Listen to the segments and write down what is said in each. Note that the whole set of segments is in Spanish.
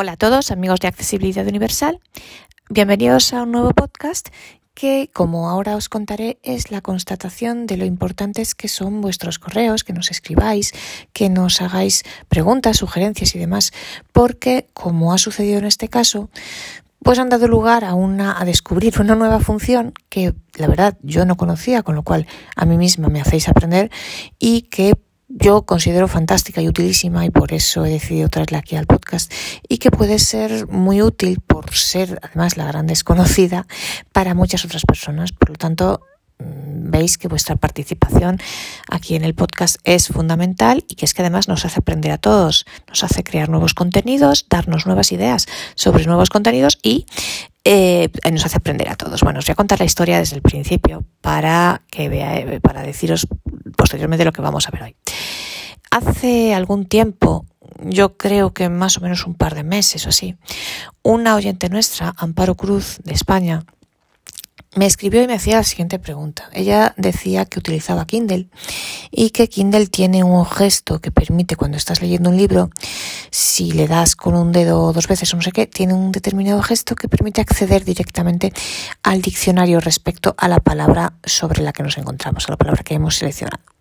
Hola a todos, amigos de Accesibilidad Universal. Bienvenidos a un nuevo podcast que, como ahora os contaré, es la constatación de lo importantes que son vuestros correos, que nos escribáis, que nos hagáis preguntas, sugerencias y demás, porque, como ha sucedido en este caso, pues han dado lugar a una a descubrir una nueva función que la verdad yo no conocía, con lo cual a mí misma me hacéis aprender y que yo considero fantástica y utilísima y por eso he decidido traerla aquí al podcast y que puede ser muy útil por ser además la gran desconocida para muchas otras personas. Por lo tanto, mm, veis que vuestra participación aquí en el podcast es fundamental y que es que además nos hace aprender a todos, nos hace crear nuevos contenidos, darnos nuevas ideas sobre nuevos contenidos y eh, nos hace aprender a todos. Bueno, os voy a contar la historia desde el principio para que vea, para deciros posteriormente lo que vamos a ver hoy. Hace algún tiempo, yo creo que más o menos un par de meses o así, una oyente nuestra, Amparo Cruz de España, me escribió y me hacía la siguiente pregunta. Ella decía que utilizaba Kindle y que Kindle tiene un gesto que permite cuando estás leyendo un libro, si le das con un dedo dos veces o no sé qué, tiene un determinado gesto que permite acceder directamente al diccionario respecto a la palabra sobre la que nos encontramos, a la palabra que hemos seleccionado.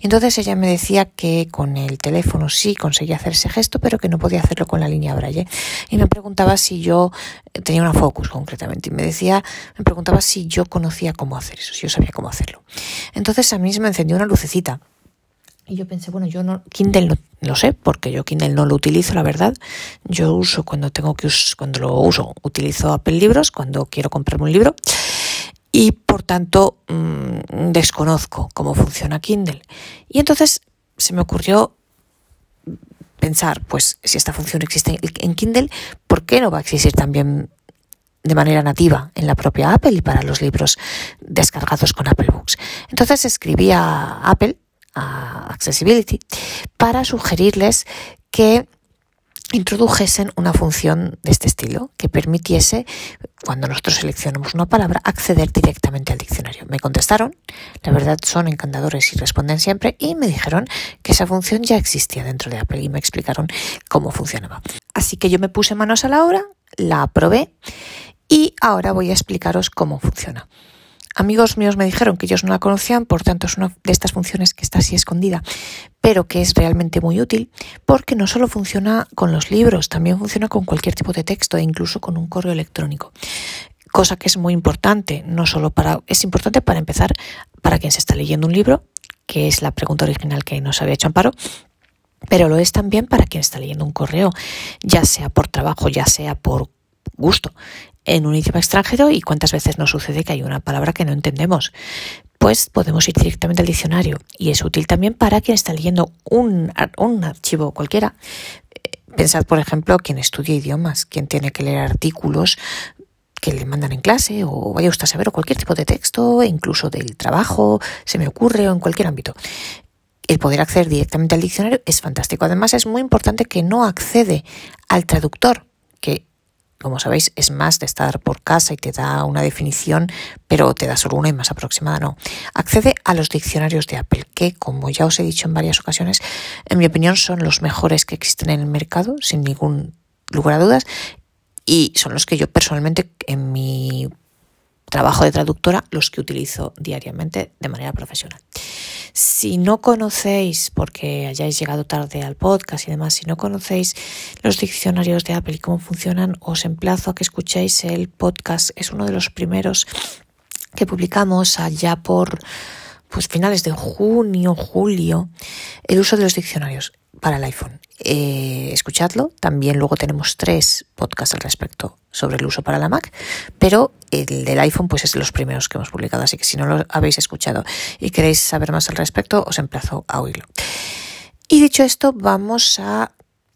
Y entonces ella me decía que con el teléfono sí conseguía hacer ese gesto, pero que no podía hacerlo con la línea Braille. Y me preguntaba si yo eh, tenía una Focus concretamente. Y me decía, me preguntaba si yo conocía cómo hacer eso, si yo sabía cómo hacerlo. Entonces a mí se me encendió una lucecita. Y yo pensé, bueno, yo no, Kindle no lo sé, porque yo Kindle no lo utilizo, la verdad. Yo uso cuando tengo que cuando lo uso, utilizo Apple Libros, cuando quiero comprarme un libro y por tanto mm, desconozco cómo funciona Kindle. Y entonces se me ocurrió pensar, pues si esta función existe en Kindle, ¿por qué no va a existir también de manera nativa en la propia Apple y para los libros descargados con Apple Books? Entonces escribí a Apple, a Accessibility, para sugerirles que introdujesen una función de este estilo que permitiese, cuando nosotros seleccionamos una palabra, acceder directamente al diccionario. Me contestaron, la verdad son encantadores y responden siempre, y me dijeron que esa función ya existía dentro de Apple y me explicaron cómo funcionaba. Así que yo me puse manos a la obra, la aprobé y ahora voy a explicaros cómo funciona. Amigos míos me dijeron que ellos no la conocían, por tanto es una de estas funciones que está así escondida, pero que es realmente muy útil porque no solo funciona con los libros, también funciona con cualquier tipo de texto e incluso con un correo electrónico. Cosa que es muy importante, no solo para, es importante para empezar para quien se está leyendo un libro, que es la pregunta original que nos había hecho Amparo, pero lo es también para quien está leyendo un correo, ya sea por trabajo, ya sea por gusto en un idioma extranjero y cuántas veces nos sucede que hay una palabra que no entendemos. Pues podemos ir directamente al diccionario y es útil también para quien está leyendo un, archivo cualquiera. Pensad, por ejemplo, quien estudia idiomas, quien tiene que leer artículos que le mandan en clase o vaya usted a saber o cualquier tipo de texto, incluso del trabajo, se me ocurre o en cualquier ámbito. El poder acceder directamente al diccionario es fantástico. Además, es muy importante que no accede al traductor, que como sabéis, es más de estar por casa y te da una definición, pero te da solo una y más aproximada no. Accede a los diccionarios de Apple, que como ya os he dicho en varias ocasiones, en mi opinión son los mejores que existen en el mercado, sin ningún lugar a dudas, y son los que yo personalmente en mi trabajo de traductora los que utilizo diariamente de manera profesional. Si no conocéis, porque hayáis llegado tarde al podcast y demás, si no conocéis los diccionarios de Apple y cómo funcionan, os emplazo a que escuchéis el podcast. Es uno de los primeros que publicamos allá por pues finales de junio, julio, el uso de los diccionarios para el iPhone. Eh, escuchadlo. También luego tenemos tres podcasts al respecto sobre el uso para la Mac, pero el del iPhone pues es de los primeros que hemos publicado, así que si no lo habéis escuchado y queréis saber más al respecto, os emplazo a oírlo. Y dicho esto, vamos a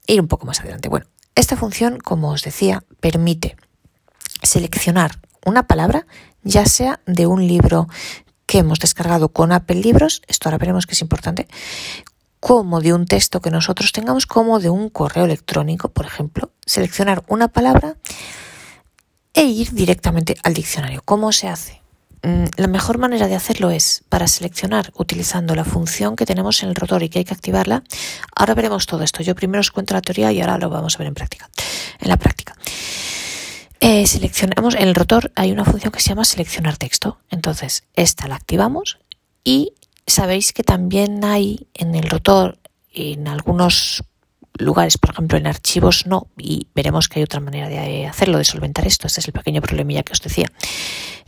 ir un poco más adelante. Bueno, esta función, como os decía, permite seleccionar una palabra, ya sea de un libro que hemos descargado con Apple Libros, esto ahora veremos que es importante, como de un texto que nosotros tengamos, como de un correo electrónico, por ejemplo, seleccionar una palabra e ir directamente al diccionario. ¿Cómo se hace? Mm, la mejor manera de hacerlo es para seleccionar utilizando la función que tenemos en el rotor y que hay que activarla. Ahora veremos todo esto. Yo primero os cuento la teoría y ahora lo vamos a ver en práctica. en la práctica. Eh, seleccionamos en el rotor hay una función que se llama seleccionar texto. Entonces, esta la activamos y sabéis que también hay en el rotor, en algunos lugares, por ejemplo en archivos no, y veremos que hay otra manera de hacerlo, de solventar esto. Este es el pequeño problemilla que os decía.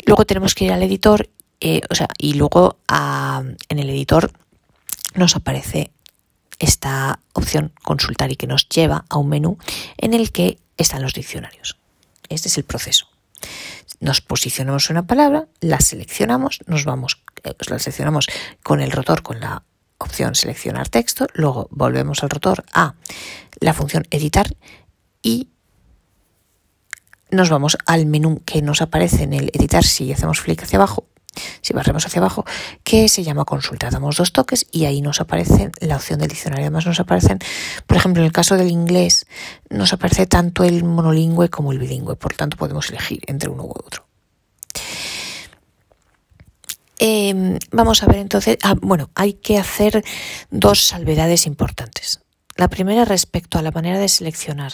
Luego tenemos que ir al editor, eh, o sea, y luego en el editor nos aparece esta opción consultar y que nos lleva a un menú en el que están los diccionarios. Este es el proceso. Nos posicionamos una palabra, la seleccionamos, nos vamos, eh, la seleccionamos con el rotor, con la opción seleccionar texto, luego volvemos al rotor a la función editar y nos vamos al menú que nos aparece en el editar si hacemos clic hacia abajo si barremos hacia abajo, que se llama consulta. Damos dos toques y ahí nos aparece la opción del diccionario. Además nos aparecen, por ejemplo, en el caso del inglés, nos aparece tanto el monolingüe como el bilingüe, por lo tanto podemos elegir entre uno u otro. Em, vamos a ver entonces, ah, bueno, hay que hacer dos salvedades importantes. La primera respecto a la manera de seleccionar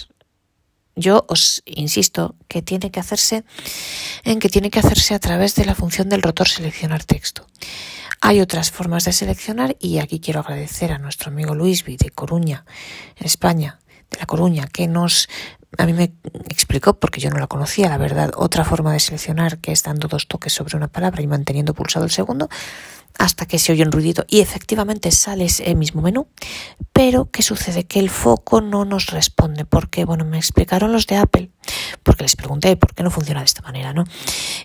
yo os insisto que tiene que hacerse en que tiene que hacerse a través de la función del rotor seleccionar texto. Hay otras formas de seleccionar y aquí quiero agradecer a nuestro amigo Luisby de Coruña, en España, de La Coruña, que nos a mí me explicó, porque yo no la conocía, la verdad, otra forma de seleccionar que es dando dos toques sobre una palabra y manteniendo pulsado el segundo hasta que se oye un ruidito y efectivamente sale ese mismo menú, pero ¿qué sucede? Que el foco no nos responde, porque, bueno, me explicaron los de Apple, porque les pregunté por qué no funciona de esta manera, ¿no?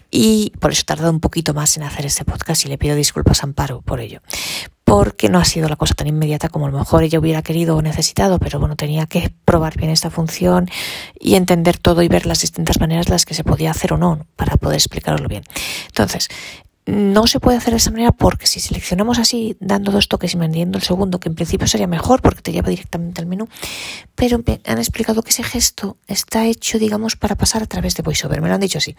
Y por eso he tardado un poquito más en hacer este podcast y le pido disculpas a Amparo por ello, porque no ha sido la cosa tan inmediata como a lo mejor ella hubiera querido o necesitado, pero bueno, tenía que probar bien esta función y entender todo y ver las distintas maneras las que se podía hacer o no para poder explicarlo bien. Entonces, no se puede hacer de esa manera porque si seleccionamos así, dando dos toques y manteniendo el segundo, que en principio sería mejor porque te lleva directamente al menú, pero han explicado que ese gesto está hecho, digamos, para pasar a través de VoiceOver. Me lo han dicho así.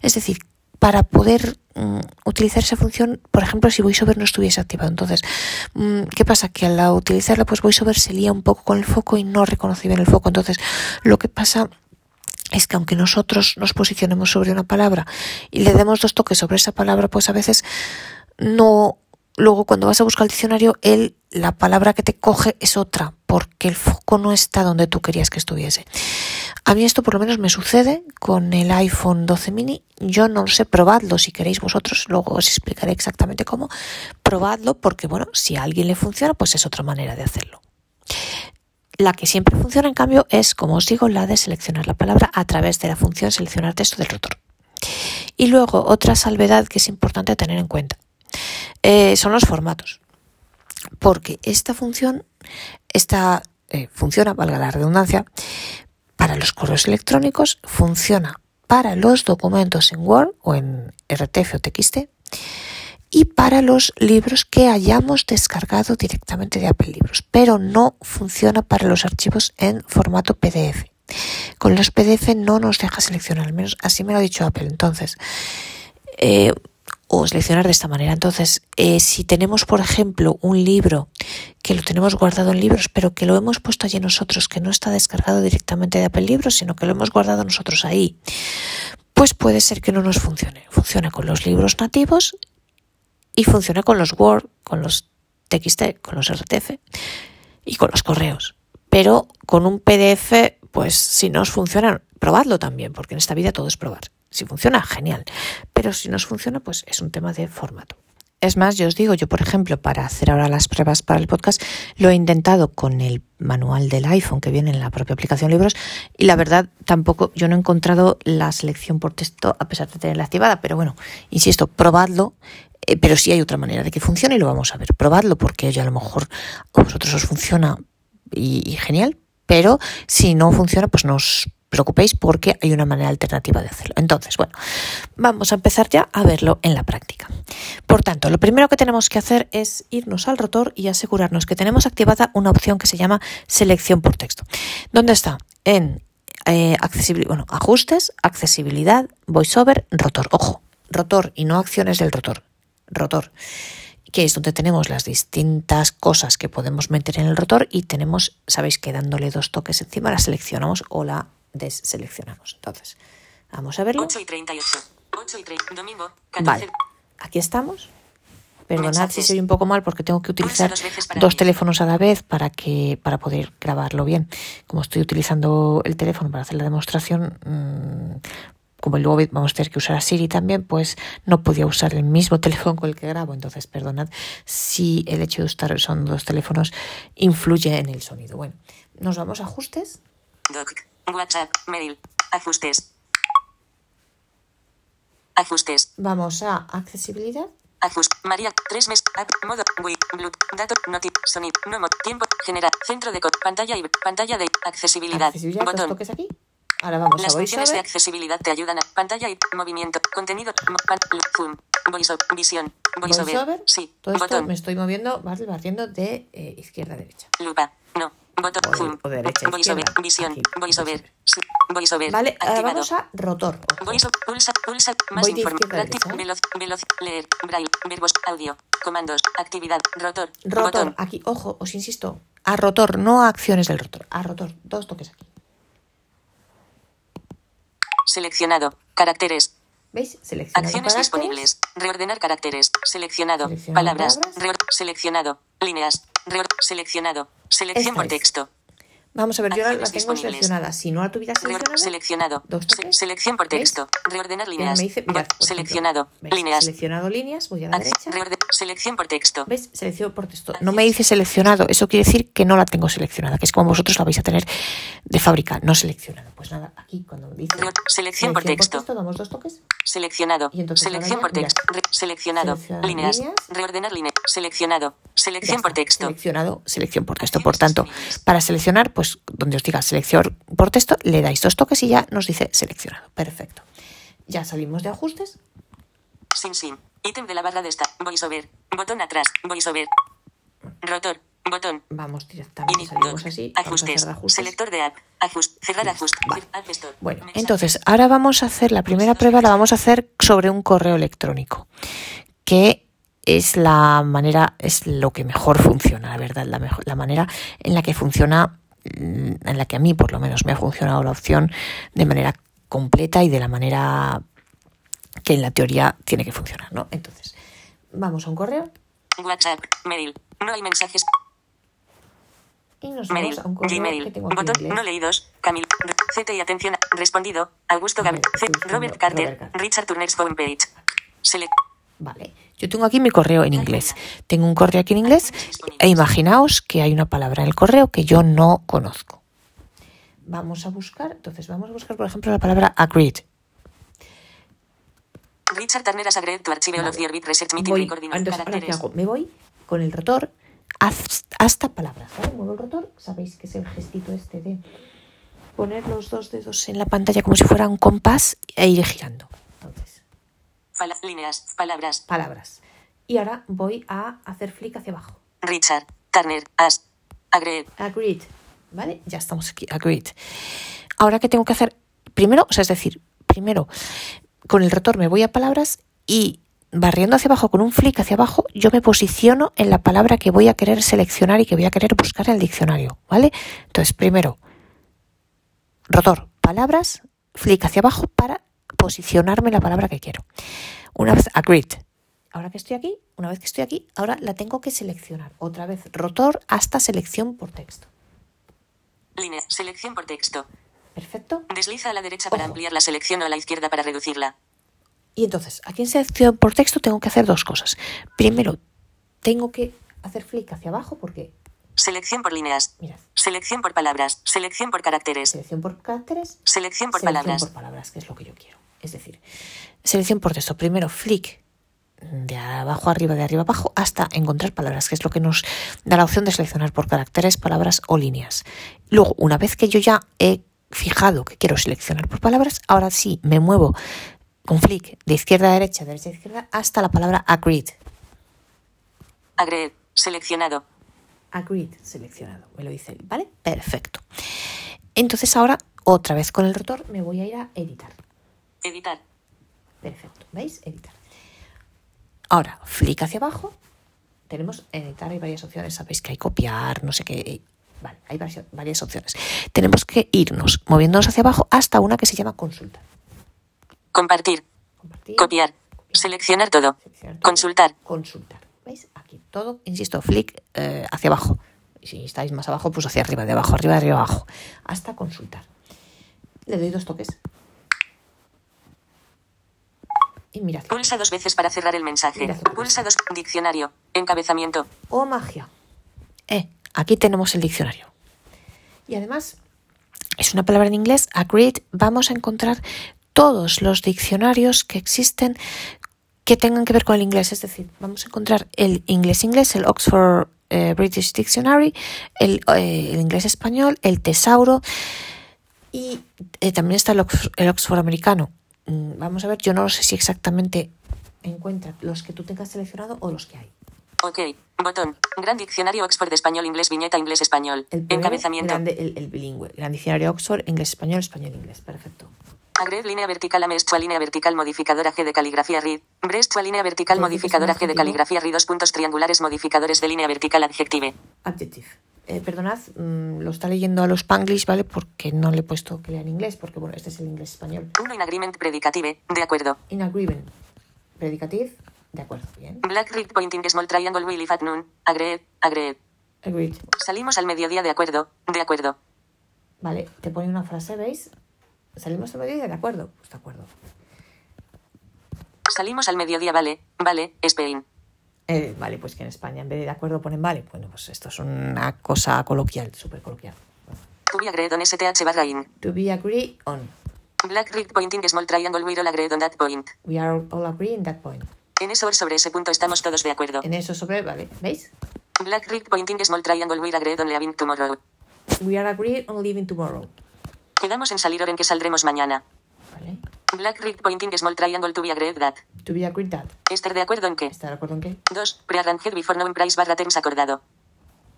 Es decir, para poder mm, utilizar esa función, por ejemplo, si VoiceOver no estuviese activado. Entonces, mm, ¿qué pasa? Que al utilizarla, pues VoiceOver se lía un poco con el foco y no reconoce bien el foco. Entonces, lo que pasa es que aunque nosotros nos posicionemos sobre una palabra y le demos dos toques sobre esa palabra, pues a veces no, luego cuando vas a buscar el diccionario, él, la palabra que te coge es otra, porque el foco no está donde tú querías que estuviese. A mí esto por lo menos me sucede con el iPhone 12 mini. Yo no sé, probadlo si queréis vosotros, luego os explicaré exactamente cómo. Probadlo porque, bueno, si a alguien le funciona, pues es otra manera de hacerlo. La que siempre funciona, en cambio, es, como os digo, la de seleccionar la palabra a través de la función seleccionar texto del rotor. Y luego, otra salvedad que es importante tener en cuenta eh, son los formatos. Porque esta función esta, eh, funciona, valga la redundancia, para los correos electrónicos, funciona para los documentos en Word o en RTF o TXT y para los libros que hayamos descargado directamente de Apple Libros, pero no funciona para los archivos en formato PDF. Con los PDF no nos deja seleccionar, al menos así me lo ha dicho Apple. Entonces, eh, o seleccionar de esta manera. Entonces, eh, si tenemos, por ejemplo, un libro que lo tenemos guardado en libros, pero que lo hemos puesto allí nosotros, que no está descargado directamente de Apple Libros, sino que lo hemos guardado nosotros ahí, pues puede ser que no nos funcione. Funciona con los libros nativos y funciona con los Word, con los TXT, con los RTF y con los correos. Pero con un PDF, pues si no os funciona, probadlo también, porque en esta vida todo es probar. Si funciona, genial. Pero si no funciona, pues es un tema de formato. Es más, yo os digo, yo por ejemplo, para hacer ahora las pruebas para el podcast, lo he intentado con el manual del iPhone que viene en la propia aplicación Libros y la verdad tampoco, yo no he encontrado la selección por texto a pesar de tenerla activada, pero bueno, insisto, probadlo eh, pero sí hay otra manera de que funcione y lo vamos a ver. Probadlo porque ya a lo mejor a vosotros os funciona y, genial, pero si no funciona, pues no os preocupéis porque hay una manera alternativa de hacerlo. Entonces, bueno, vamos a empezar ya a verlo en la práctica. Por tanto, lo primero que tenemos que hacer es irnos al rotor y asegurarnos que tenemos activada una opción que se llama selección por texto. ¿Dónde está? En eh, bueno, ajustes, accesibilidad, voiceover, rotor. Ojo, rotor y no acciones del rotor rotor, que es donde tenemos las distintas cosas que podemos meter en el rotor y tenemos, sabéis que dándole dos toques encima la seleccionamos o la deseleccionamos. Entonces, vamos a verlo. 8 y 38. 8 y 30. Domingo. 14. Vale, aquí estamos. Perdonad si Mensajes. soy un poco mal porque tengo que utilizar dos teléfonos a la vez para que para poder grabarlo bien. Como estoy utilizando el teléfono para hacer la demostración, mm, como luego vamos a tener que usar a Siri también, pues no podía usar el mismo teléfono con el que grabo. Entonces, perdonad si el hecho de estar usando dos teléfonos influye en el sonido. Bueno, nos vamos a ajustes. Doc. WhatsApp. Mail. Ajustes. Ajustes. Vamos a accesibilidad. Ajust. María. 3 mes. App. Modo. Wii. Bluetooth. Dato. Noti. Sonido. Mod. Tiempo. Generar. Centro de. Pantalla y. Pantalla de. Accesibilidad. Accesibilidad, Botón. toques aquí. Ahora vamos Las a funciones de accesibilidad te ayudan a pantalla y movimiento, contenido, zoom, voiceover, visión, voiceover, sí, Todo esto botón, me estoy moviendo. Barriendo de eh, izquierda a derecha. lupa, no, botón, O o derecha, voiceover, visión, voiceover, voiceover. Vale, ahora activado, vamos a rotor. Voiceover, pulsa, pulsa, más información, ¿eh? veloz, veloz, leer, braille, verbos, audio, comandos, actividad, rotor, Rotor, botón, aquí, ojo, os insisto, a rotor, no a acciones del rotor, a rotor, dos toques aquí. seleccionado, caracteres, ¿Veis? Seleccionado Acciones caracteres. disponibles. Reordenar caracteres. Seleccionado. Palabras. palabras. Reor- seleccionado. Líneas. Seleccionado. Selección por texto. Vamos a ver, yo la Acciones tengo seleccionada. Si no la tuviera seleccionada, seleccionado. Dos toques. selección por texto. Reordenar líneas. me dice, mirad, ejemplo, seleccionado. Líneas. Seleccionado líneas, voy a la derecha. selección por texto. ¿Ves? Selección por texto. No me dice seleccionado. Eso quiere decir que no la tengo seleccionada, que es como vosotros la vais a tener de fábrica, no seleccionada. Pues nada, aquí cuando me dice selección por texto. damos dos toques. Seleccionado. Y entonces Selección ya, por texto. Seleccionado. Líneas. líneas. Reordenar líneas. Seleccionado. Selección por texto. Seleccionado, selección por texto. Por tanto, para seleccionar, pues donde os diga selección por texto, le dais dos toques y ya nos dice seleccionado. Perfecto. Ya salimos de ajustes. Sin sin. Ítem de la barra de esta. VoiceOver. Botón atrás. VoiceOver. Rotor. Botón. Vamos directamente, salimos así. Ajustes. Selector de app. Ajust. Cerrar ajuste. Bueno, entonces ahora vamos a hacer la primera prueba, la vamos a hacer sobre un correo electrónico, que es la manera, es lo que mejor funciona, la verdad, la, mejor, la manera en la que funciona, en la que a mí por lo menos me ha funcionado la opción de manera completa y de la manera que en la teoría tiene que funcionar, ¿no? Entonces, vamos a un correo WhatsApp. Mail. No hay mensajes. y nos Mail. vamos a un correo Gmail. que tengo aquí Botón. No leídos. Camilo. CT y atención. Respondido. Augusto Gabriel. Robert Carter. Robert Carter. Richard Turner's homepage. Select. Vale, yo tengo aquí mi correo en inglés. Tengo un correo aquí en inglés e imaginaos que hay una palabra en el correo que yo no conozco. Vamos a buscar, entonces vamos a buscar, por ejemplo, la palabra agreed. Richard Turner has agreed to Vale. Research Meeting Voy, entonces, ¿ahora qué hago? Me voy con el rotor haz- hasta palabras. ¿vale? Muevo el rotor, sabéis que es el gestito este de poner los dos dedos en la pantalla como si fuera un compás e ir girando. Pala- líneas. Palabras. palabras. Y ahora voy a hacer flick hacia abajo. Richard Turner has agreed. Agreed. ¿Vale? Ya estamos aquí. Agreed. Ahora, ¿qué tengo que hacer? Primero, o sea, es decir, primero, con el rotor me voy a palabras y barriendo hacia abajo con un flick hacia abajo, yo me posiciono en la palabra que voy a querer seleccionar y que voy a querer buscar en el diccionario. ¿Vale? Entonces, primero, rotor, palabras, flick hacia abajo para posicionarme la palabra que quiero. Una vez agreed. Ahora que estoy aquí, una vez que estoy aquí, ahora la tengo que seleccionar. Otra vez rotor hasta selección por texto. Línea. Selección por texto. Perfecto. Desliza a la derecha para ampliar la selección o a la izquierda para reducirla. Y entonces, aquí en selección por texto tengo que hacer dos cosas. Primero, tengo que hacer flick hacia abajo porque, Selección por líneas. mirad, Selección por palabras. Selección por caracteres. selección por caracteres, Selección por selección palabras. por palabras, que es lo que yo quiero. Es decir, selección por texto. Primero, flick de abajo arriba, de arriba abajo, hasta encontrar palabras, que es lo que nos da la opción de seleccionar por caracteres, palabras o líneas. Luego, una vez que yo ya he fijado que quiero seleccionar por palabras, ahora sí me muevo con flick de izquierda a derecha, derecha a izquierda, hasta la palabra agreed. Agreed. Seleccionado. Agreed, seleccionado, me lo dice él, ¿vale? Perfecto. Entonces ahora, otra vez con el rotor, me voy a ir a editar. Editar. Perfecto, ¿veis? Editar. Ahora, flick hacia abajo. Tenemos editar, hay varias opciones, sabéis que hay copiar, no sé qué. Vale, hay varias, varias opciones. Tenemos que irnos moviéndonos hacia abajo hasta una que se llama consulta. Compartir. Compartir, Copiar. Seleccionar todo. seleccionar todo, Consultar. Consultar. ¿Veis? Aquí todo, insisto, flick eh, hacia abajo. Si estáis más abajo, pues hacia arriba, de abajo, arriba, arriba, abajo. Hasta consultar. Le doy dos toques. Y mirad. Pulsa dos veces para cerrar el mensaje. Pulsa dos. Diccionario. Encabezamiento. ¡Oh, magia! Eh, aquí tenemos el diccionario. Y además, es una palabra en inglés, agreed, vamos a encontrar todos los diccionarios que existen que tengan que ver con el inglés. Es decir, vamos a encontrar el inglés-inglés, el Oxford eh, British Dictionary, el, eh, el inglés-español, el tesauro y eh, también está el, Ox- el Oxford americano. Mm, Vamos a ver, yo no sé si exactamente encuentra los que tú tengas seleccionado o los que hay. Ok. Botón. Gran diccionario Oxford español inglés viñeta inglés español. El Encabezamiento. grande, el, el bilingüe, gran diccionario Oxford, inglés-español, español-inglés. Perfecto. Agreed línea vertical a Mestua línea vertical modificadora G de caligrafía read. Brestua línea vertical ¿Qué dices, modificadora G de caligrafía read. Dos puntos triangulares modificadores de línea vertical adjective. Adjective. Eh, perdonad, mm, lo está leyendo a los Spanglish, ¿vale? Porque no le he puesto que lea en inglés, porque bueno, este es el inglés-español. Uno in agreement predicative. De acuerdo. In agreement. Predicative. De acuerdo, bien. Black red pointing small triangle will if at noon. Agreed. Agreed. Agreed. Salimos al mediodía de acuerdo. De acuerdo. Vale, te pone una frase, ¿veis? Salimos a mediodía, de acuerdo. Pues de acuerdo. Salimos al mediodía, vale. Vale. Spain. Eh, vale, pues que en España en vez de de acuerdo ponen vale. Bueno, pues esto es una cosa coloquial, súper coloquial. To be agreed on STH barra in. To be agree on. Black red pointing small triangle we're all agreed on that point. We are all agree in that point. En eso sobre ese punto estamos todos de acuerdo. En eso sobre, vale, ¿veis? Black red pointing small triangle we're agreed on leaving tomorrow. We are agreed on leaving tomorrow. Quedamos en salir hora en que saldremos mañana. ¿Vale? Black red pointing small triangle to be agreed that. To be agreed that. Estar de acuerdo en que. ¿Está de acuerdo en qué? 2. Prearranged before known price barra terms acordado.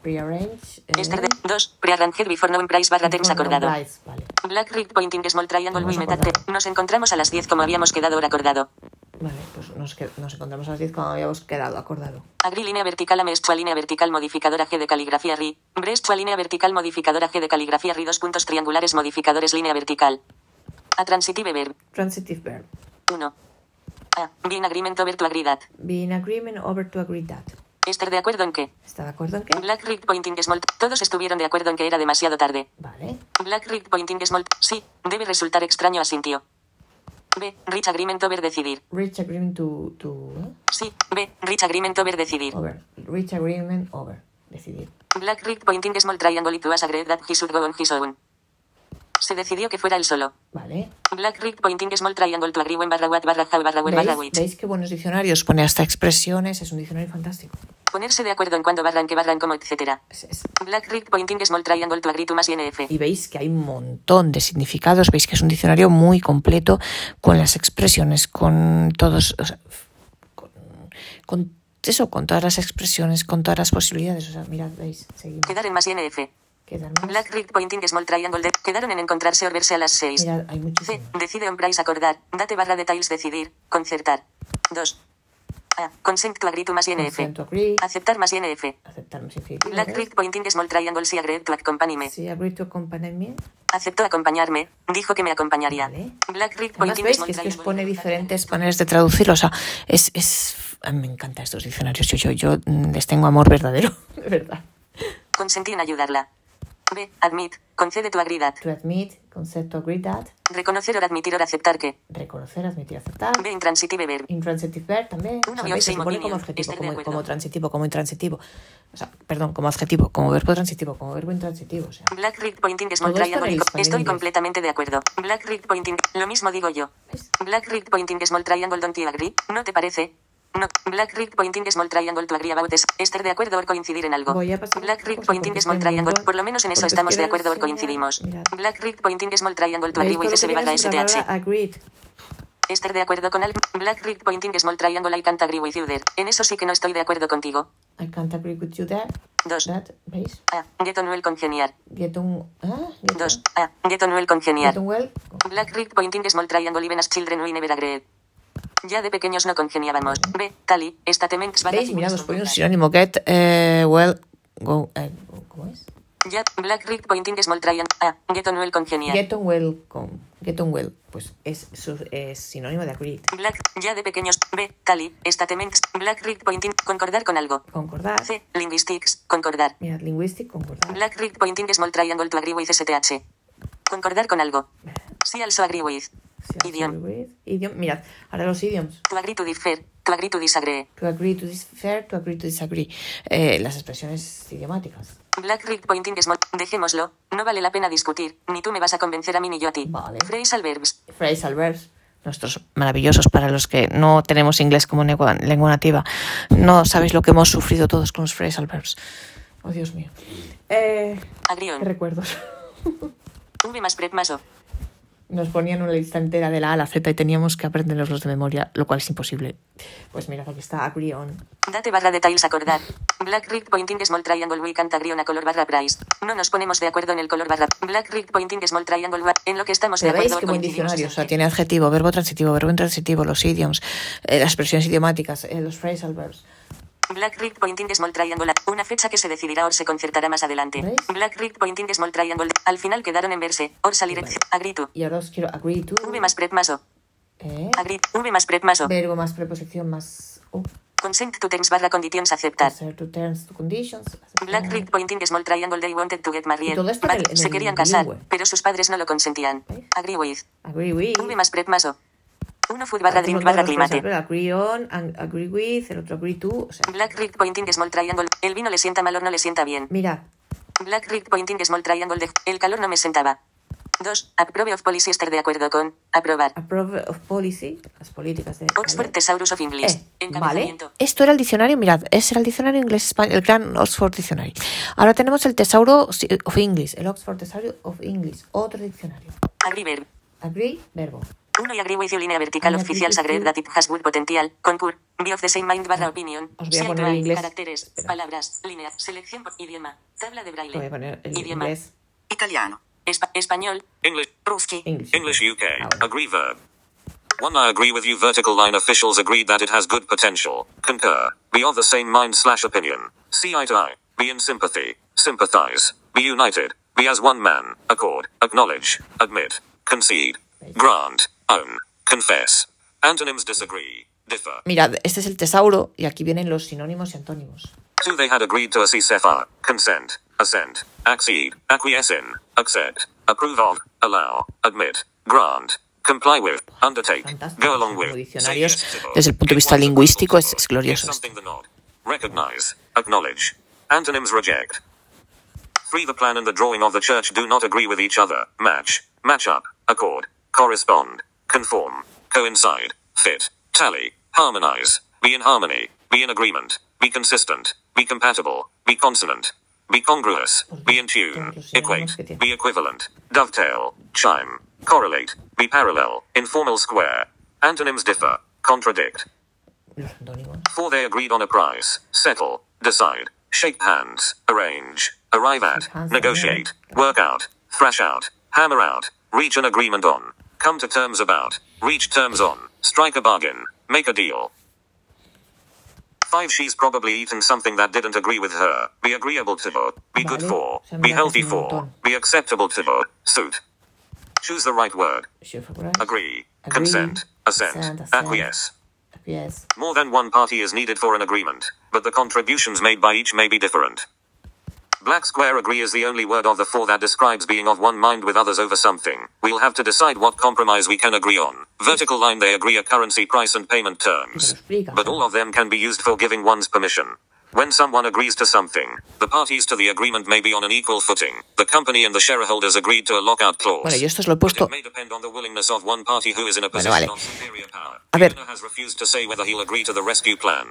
Prearrange. eh, Estar de 2. Prearranged before known price barra terms acordado. price, Vale, Black red pointing small triangle Hemos we met at the- acordado. Nos encontramos a las 10 como habíamos quedado hora acordado. Vale, pues nos, que- nos encontramos a las 10 como habíamos quedado, acordado. Agri línea vertical a Mestua línea vertical modificadora G de caligrafía RI. Brestua línea vertical modificadora G de caligrafía RI. Dos puntos triangulares modificadores línea vertical. A transitive verb. Transitive verb. 1. A. Be in agreement over to agree that. Be in agreement over to agree that. Estar de acuerdo en que. ¿Está de acuerdo en qué? Black rig pointing small. Todos estuvieron de acuerdo en que era demasiado tarde. Vale. Black rig pointing small. Sí, debe resultar extraño asintió. B. Rich agreement over decidir. Reach agreement to, to ¿eh? Sí, B. Rich agreement over decidir. over. Reach agreement over. Decidir. Black rig pointing small triangle it was agreed that he should go on his own. Se decidió que fuera él solo. Vale. Black rig pointing small triangle to agree barra what barra how barra barra ¿Veis? which. ¿Veis qué buenos diccionarios? Pone hasta expresiones, es un diccionario fantástico. Ponerse de acuerdo en cuándo barra en qué barra en cómo etcétera. Es- es- Black rig pointing small triangle to agree to más INF. Y veis que hay un montón de significados, veis que es un diccionario muy completo con las expresiones, con todos, o sea, con, con eso, con todas las expresiones, con todas las posibilidades. O sea, mirad, veis, seguimos. Quedar en más INF. Black rig pointing small triangle de. Quedaron en encontrarse o verse a las 6. Mirad, hay C. Decide on price acordar. Date barra details decidir. Concertar. 2. A. Consent to agree to más INF. Aceptar más INF. Aceptar más infinitivo. Black rig pointing small triangle si agreed to accompany me. Sí, agree to accompany me. Aceptó acompañarme. Dijo que me acompañaría. Vale. Black rig pointing veis small que es que os pone diferentes maneras de traducirlo. O sea, es, es, a mí me encantan estos diccionarios. Yo, yo, yo mm, les tengo amor verdadero. De verdad. Consentí en ayudarla. B. Admit. Concede tu agridad. To admit, consent to agree that. Reconocer o admitir o aceptar que. Reconocer, admitir, aceptar. B. Intransitive verb. Intransitive verb también. Una O sea, se pone como adjetivo, como, transitivo, como intransitivo. O sea, perdón, como adjetivo, como verbo transitivo, como verbo intransitivo. O sea, Black rig pointing small triangle. Estoy completamente de acuerdo. Black rig pointing. Lo mismo digo yo. ¿ves? Black rig pointing small triangle don't you agree? ¿No te parece? No. Black rig pointing small triangle to agree about this. Estar de acuerdo o coincidir en algo. Voy a pasar Black rig pointing small triangle. Por lo menos en eso estamos de acuerdo o coincidimos. mirad. Black rig pointing small triangle to ¿Veis agree with lo S que barra viene sobre la STH. agreed? Estar de acuerdo con algo. Black rig pointing small triangle I can't agree with you there. En eso sí que no estoy de acuerdo contigo. I can't agree with you there. 2. That, ¿veis? A. Get on well congeniar. Get on, ah, get 2. on, A. Get on well congeniar. get on well. Black rig pointing small triangle even as children we never agreed. Ya de pequeños no congeniábamos. B. Tali. Statements barra ¿Veis? Mirad, os pone un sinónimo. Get, eh, well, go, eh, ¿cómo es? Ya, Black Rick Pointing Small Triangle. A. Get on well congenial. Get on well con get on well, pues es, su- es sinónimo de agreed. Black, ya de pequeños. B. Tally. Statements. Black Rick Pointing. Concordar con algo. Concordar. C. Linguistics. Concordar. Mirad, linguistic, concordar. Black Rick Pointing Small Triangle to agree with STH. Concordar con algo. Sí, also agree with. Idiom. Idiom. Mirad, ahora los idioms. To agree to differ. To agree to disagree. To agree to differ, to agree to disagree. Eh, las expresiones idiomáticas. Black Rick Pointing Small. Dejémoslo. No vale la pena discutir. Ni tú me vas a convencer a mí ni yo a ti. Vale. Phrasal verbs. Phrasal verbs. Nuestros maravillosos para los que no tenemos inglés como lengua, lengua nativa. No sabéis lo que hemos sufrido todos con los phrasal verbs. Oh, Dios mío. Eh, qué on. recuerdos. V más prep más O. Nos ponían una lista entera de la A a la Z y teníamos que aprenderlos de memoria, lo cual es imposible. Pues mirad, aquí está agree on. Date barra details acordar. Black Rick Pointing Small Triangle We can't agree on a color barra price. No nos ponemos de acuerdo en el color barra. Black Rick Pointing Small Triangle En lo que estamos de veis acuerdo buen coincidimos diccionario. O sea, que- tiene adjetivo, verbo transitivo, verbo intransitivo, los idioms, eh, las expresiones idiomáticas, eh, los phrasal verbs. Black Rick Pointing Small Triangle. Una fecha que se decidirá o se concertará más adelante. ¿Veis? Black Rick Pointing Small Triangle. Al final quedaron en verse. Or salir. Vale. Agree to. Y ahora os quiero agree to. V más prep más O. eh, Agree. V más prep más O. verbo más preposición más. Consent to terms barra conditions aceptar. to terms, to conditions. Black Rick Pointing Small Triangle They wanted to get married. Todo esto But en el- en se querían casar, bilingüe. pero sus padres no lo consentían. ¿Veis? Agree with. Agree with. V más prep más O. Uno food barra drink barra climate. Agree on, agree with, el otro agree to. O sea, Black Rick Pointing Small Triangle. El vino le sienta mal o no le sienta bien. mirad, Black Rick Pointing Small Triangle. De... El calor no me sentaba. 2. Approve of policy estar de acuerdo con. Aprobar. approve of policy, las políticas de. Oxford Thesaurus of English. Eh, vale. Esto era el diccionario, mirad, ese era el diccionario inglés español, el gran Oxford Dictionary. Ahora tenemos el Tesauro of English, el Oxford Thesaurus of English, otro diccionario. Agree verb. Agree, verbo. 1 y agree with you línea vertical I oficial agree sagred that it has good potential. Concur. Be of the same mind barra opinion. Os voy a poner to inglés. Caracteres. Espera. Palabras. Línea. Selección por idioma. Tabla de braille. Voy a poner el idioma. inglés. Italiano. Espa- español. English. Ruski. English. English UK. Ah, bueno. Agree verb. 1. I agree with you. Vertical line officials agreed that it has good potential. Concur. Be of the same mind slash opinion. See eye to eye. Be in sympathy. Sympathize. Be united. Be as one man. Accord. Acknowledge. Admit. Concede. Grant. Own. Confess. Antonyms disagree. Differ. Mirad, este es el Tesauro y aquí vienen los sinónimos y antónimos. 2. They had agreed to a. Consent. Assent. Accede. Acquiesce in. Accept. Approve of. Allow. Admit. Grant. Comply with. Undertake. Fantástico. Go along with. Diccionarios, desde el punto de vista lingüístico, es- es glorioso Give esto. something the nod. Recognize. Acknowledge. Antonyms reject. 3. The plan and the drawing of the church do not agree with each other. Match. Match up. Accord. Correspond. Conform. Coincide. Fit. Tally. Harmonize. Be in harmony. Be in agreement. Be consistent. Be compatible. Be consonant. Be congruous. Be in tune. Todos los sinónimos Equate. Be equivalent. Dovetail. Chime. Correlate. Be parallel. Informal square. Antonyms differ. Contradict. Los 4. They agreed on a price. Settle. Decide. Shake hands. Arrange. Arrive at. Negotiate. Work out. Thrash out. Hammer out. Reach an agreement on. Come to terms about. Reach terms on. Strike a bargain. Make a deal. 5. She's probably eaten something that didn't agree with her. Be agreeable to. Be good for. Be healthy for. Be acceptable to. Suit. Choose the right word. Agree. Consent. Assent. Acquiesce. Yes. More than one party is needed for an agreement, but the contributions made by each may be different. Black square agree is the only word of the four that describes being of one mind with others over something. We'll have to decide what compromise we can agree on. Vertical line they agree a currency price and payment terms. But all of them can be used for giving one's permission. When someone agrees to something, the parties to the agreement may be on an equal footing. The company and the shareholders agreed to a lockout clause. Bueno, yo esto os lo he puesto. it may depend on the willingness of one party who is in a Bueno, position vale. of superior power. A ver. The owner has refused to say whether he'll agree to the rescue plan.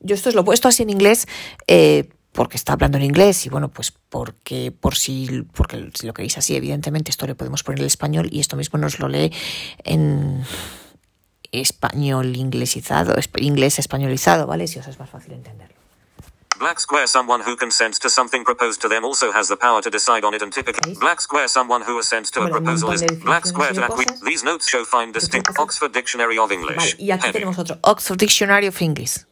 Yo esto os lo he puesto así en inglés eh, porque está hablando en inglés y bueno, pues porque por si, porque si lo queréis así, evidentemente esto le podemos poner en español y esto mismo nos lo lee en español inglesizado, inglés españolizado, ¿vale? Si os es más fácil entenderlo. Black square someone who consents to something proposed to them also has the power to decide on it and typically black square someone who assents to a proposal is black square to cosas. These notes show fine distinct cosas. Oxford Dictionary of English. Vale, y aquí Heavy. tenemos otro, Oxford Dictionary of English.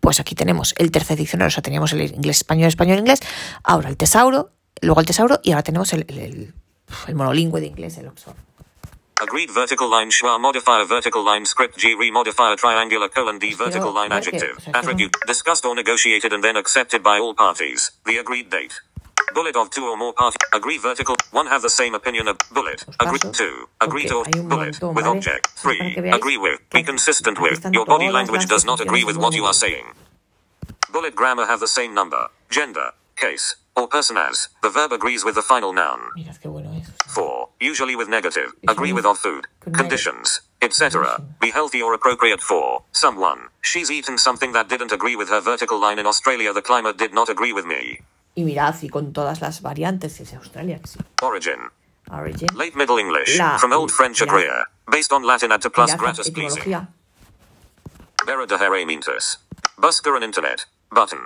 Pues aquí tenemos el tercer diccionario, o sea, teníamos el inglés, español, español, inglés, ahora el tesauro, luego el tesauro y ahora tenemos el, el, el, el monolingüe de inglés, el Oxford. Agreed vertical line schwa modifier vertical line script G re modifier triangular colon D vertical line adjective. o sea, que Attribute discussed or negotiated and then accepted by all parties. The agreed date. Bullet of two or more parties. Agree vertical. One have the same opinion of bullet. Agree two. Agree to bullet with object. O sea, para Three. Agree with. Be consistent with. Your body language does not agree with what you are saying. Bullet grammar have the same number, gender, case, or person as. The verb agrees with the final noun. Mirad qué bueno es. 4. Usually with negative. Agree with of food. Conditions. Etc. Be healthy or appropriate for someone. She's eaten something that didn't agree with her vertical line in Australia. The climate did not agree with me. Y mirad, y con todas las variantes, es Australia, sí. Origin. Origin. Late Middle English. La- From Old French agrea. Based on Latin ad to plus gratis pleasing. Vera de. Busker and internet. Button.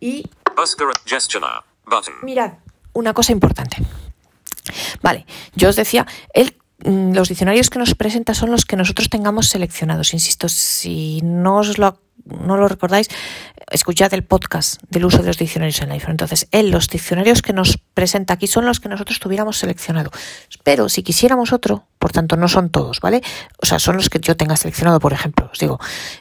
Y Busker gestioner. Button. mirad, una cosa importante. Vale, yo os decía, él, mm, los diccionarios que nos presenta son los que nosotros tengamos seleccionados. Insisto, si no os lo, no lo recordáis, escuchad el podcast del uso de los diccionarios en iPhone. Entonces, él, los diccionarios que nos presenta aquí son los que nosotros tuviéramos seleccionado. Pero si quisiéramos otro, por tanto, no son todos, ¿vale? O sea, son los que yo tenga seleccionado, por ejemplo. Os digo,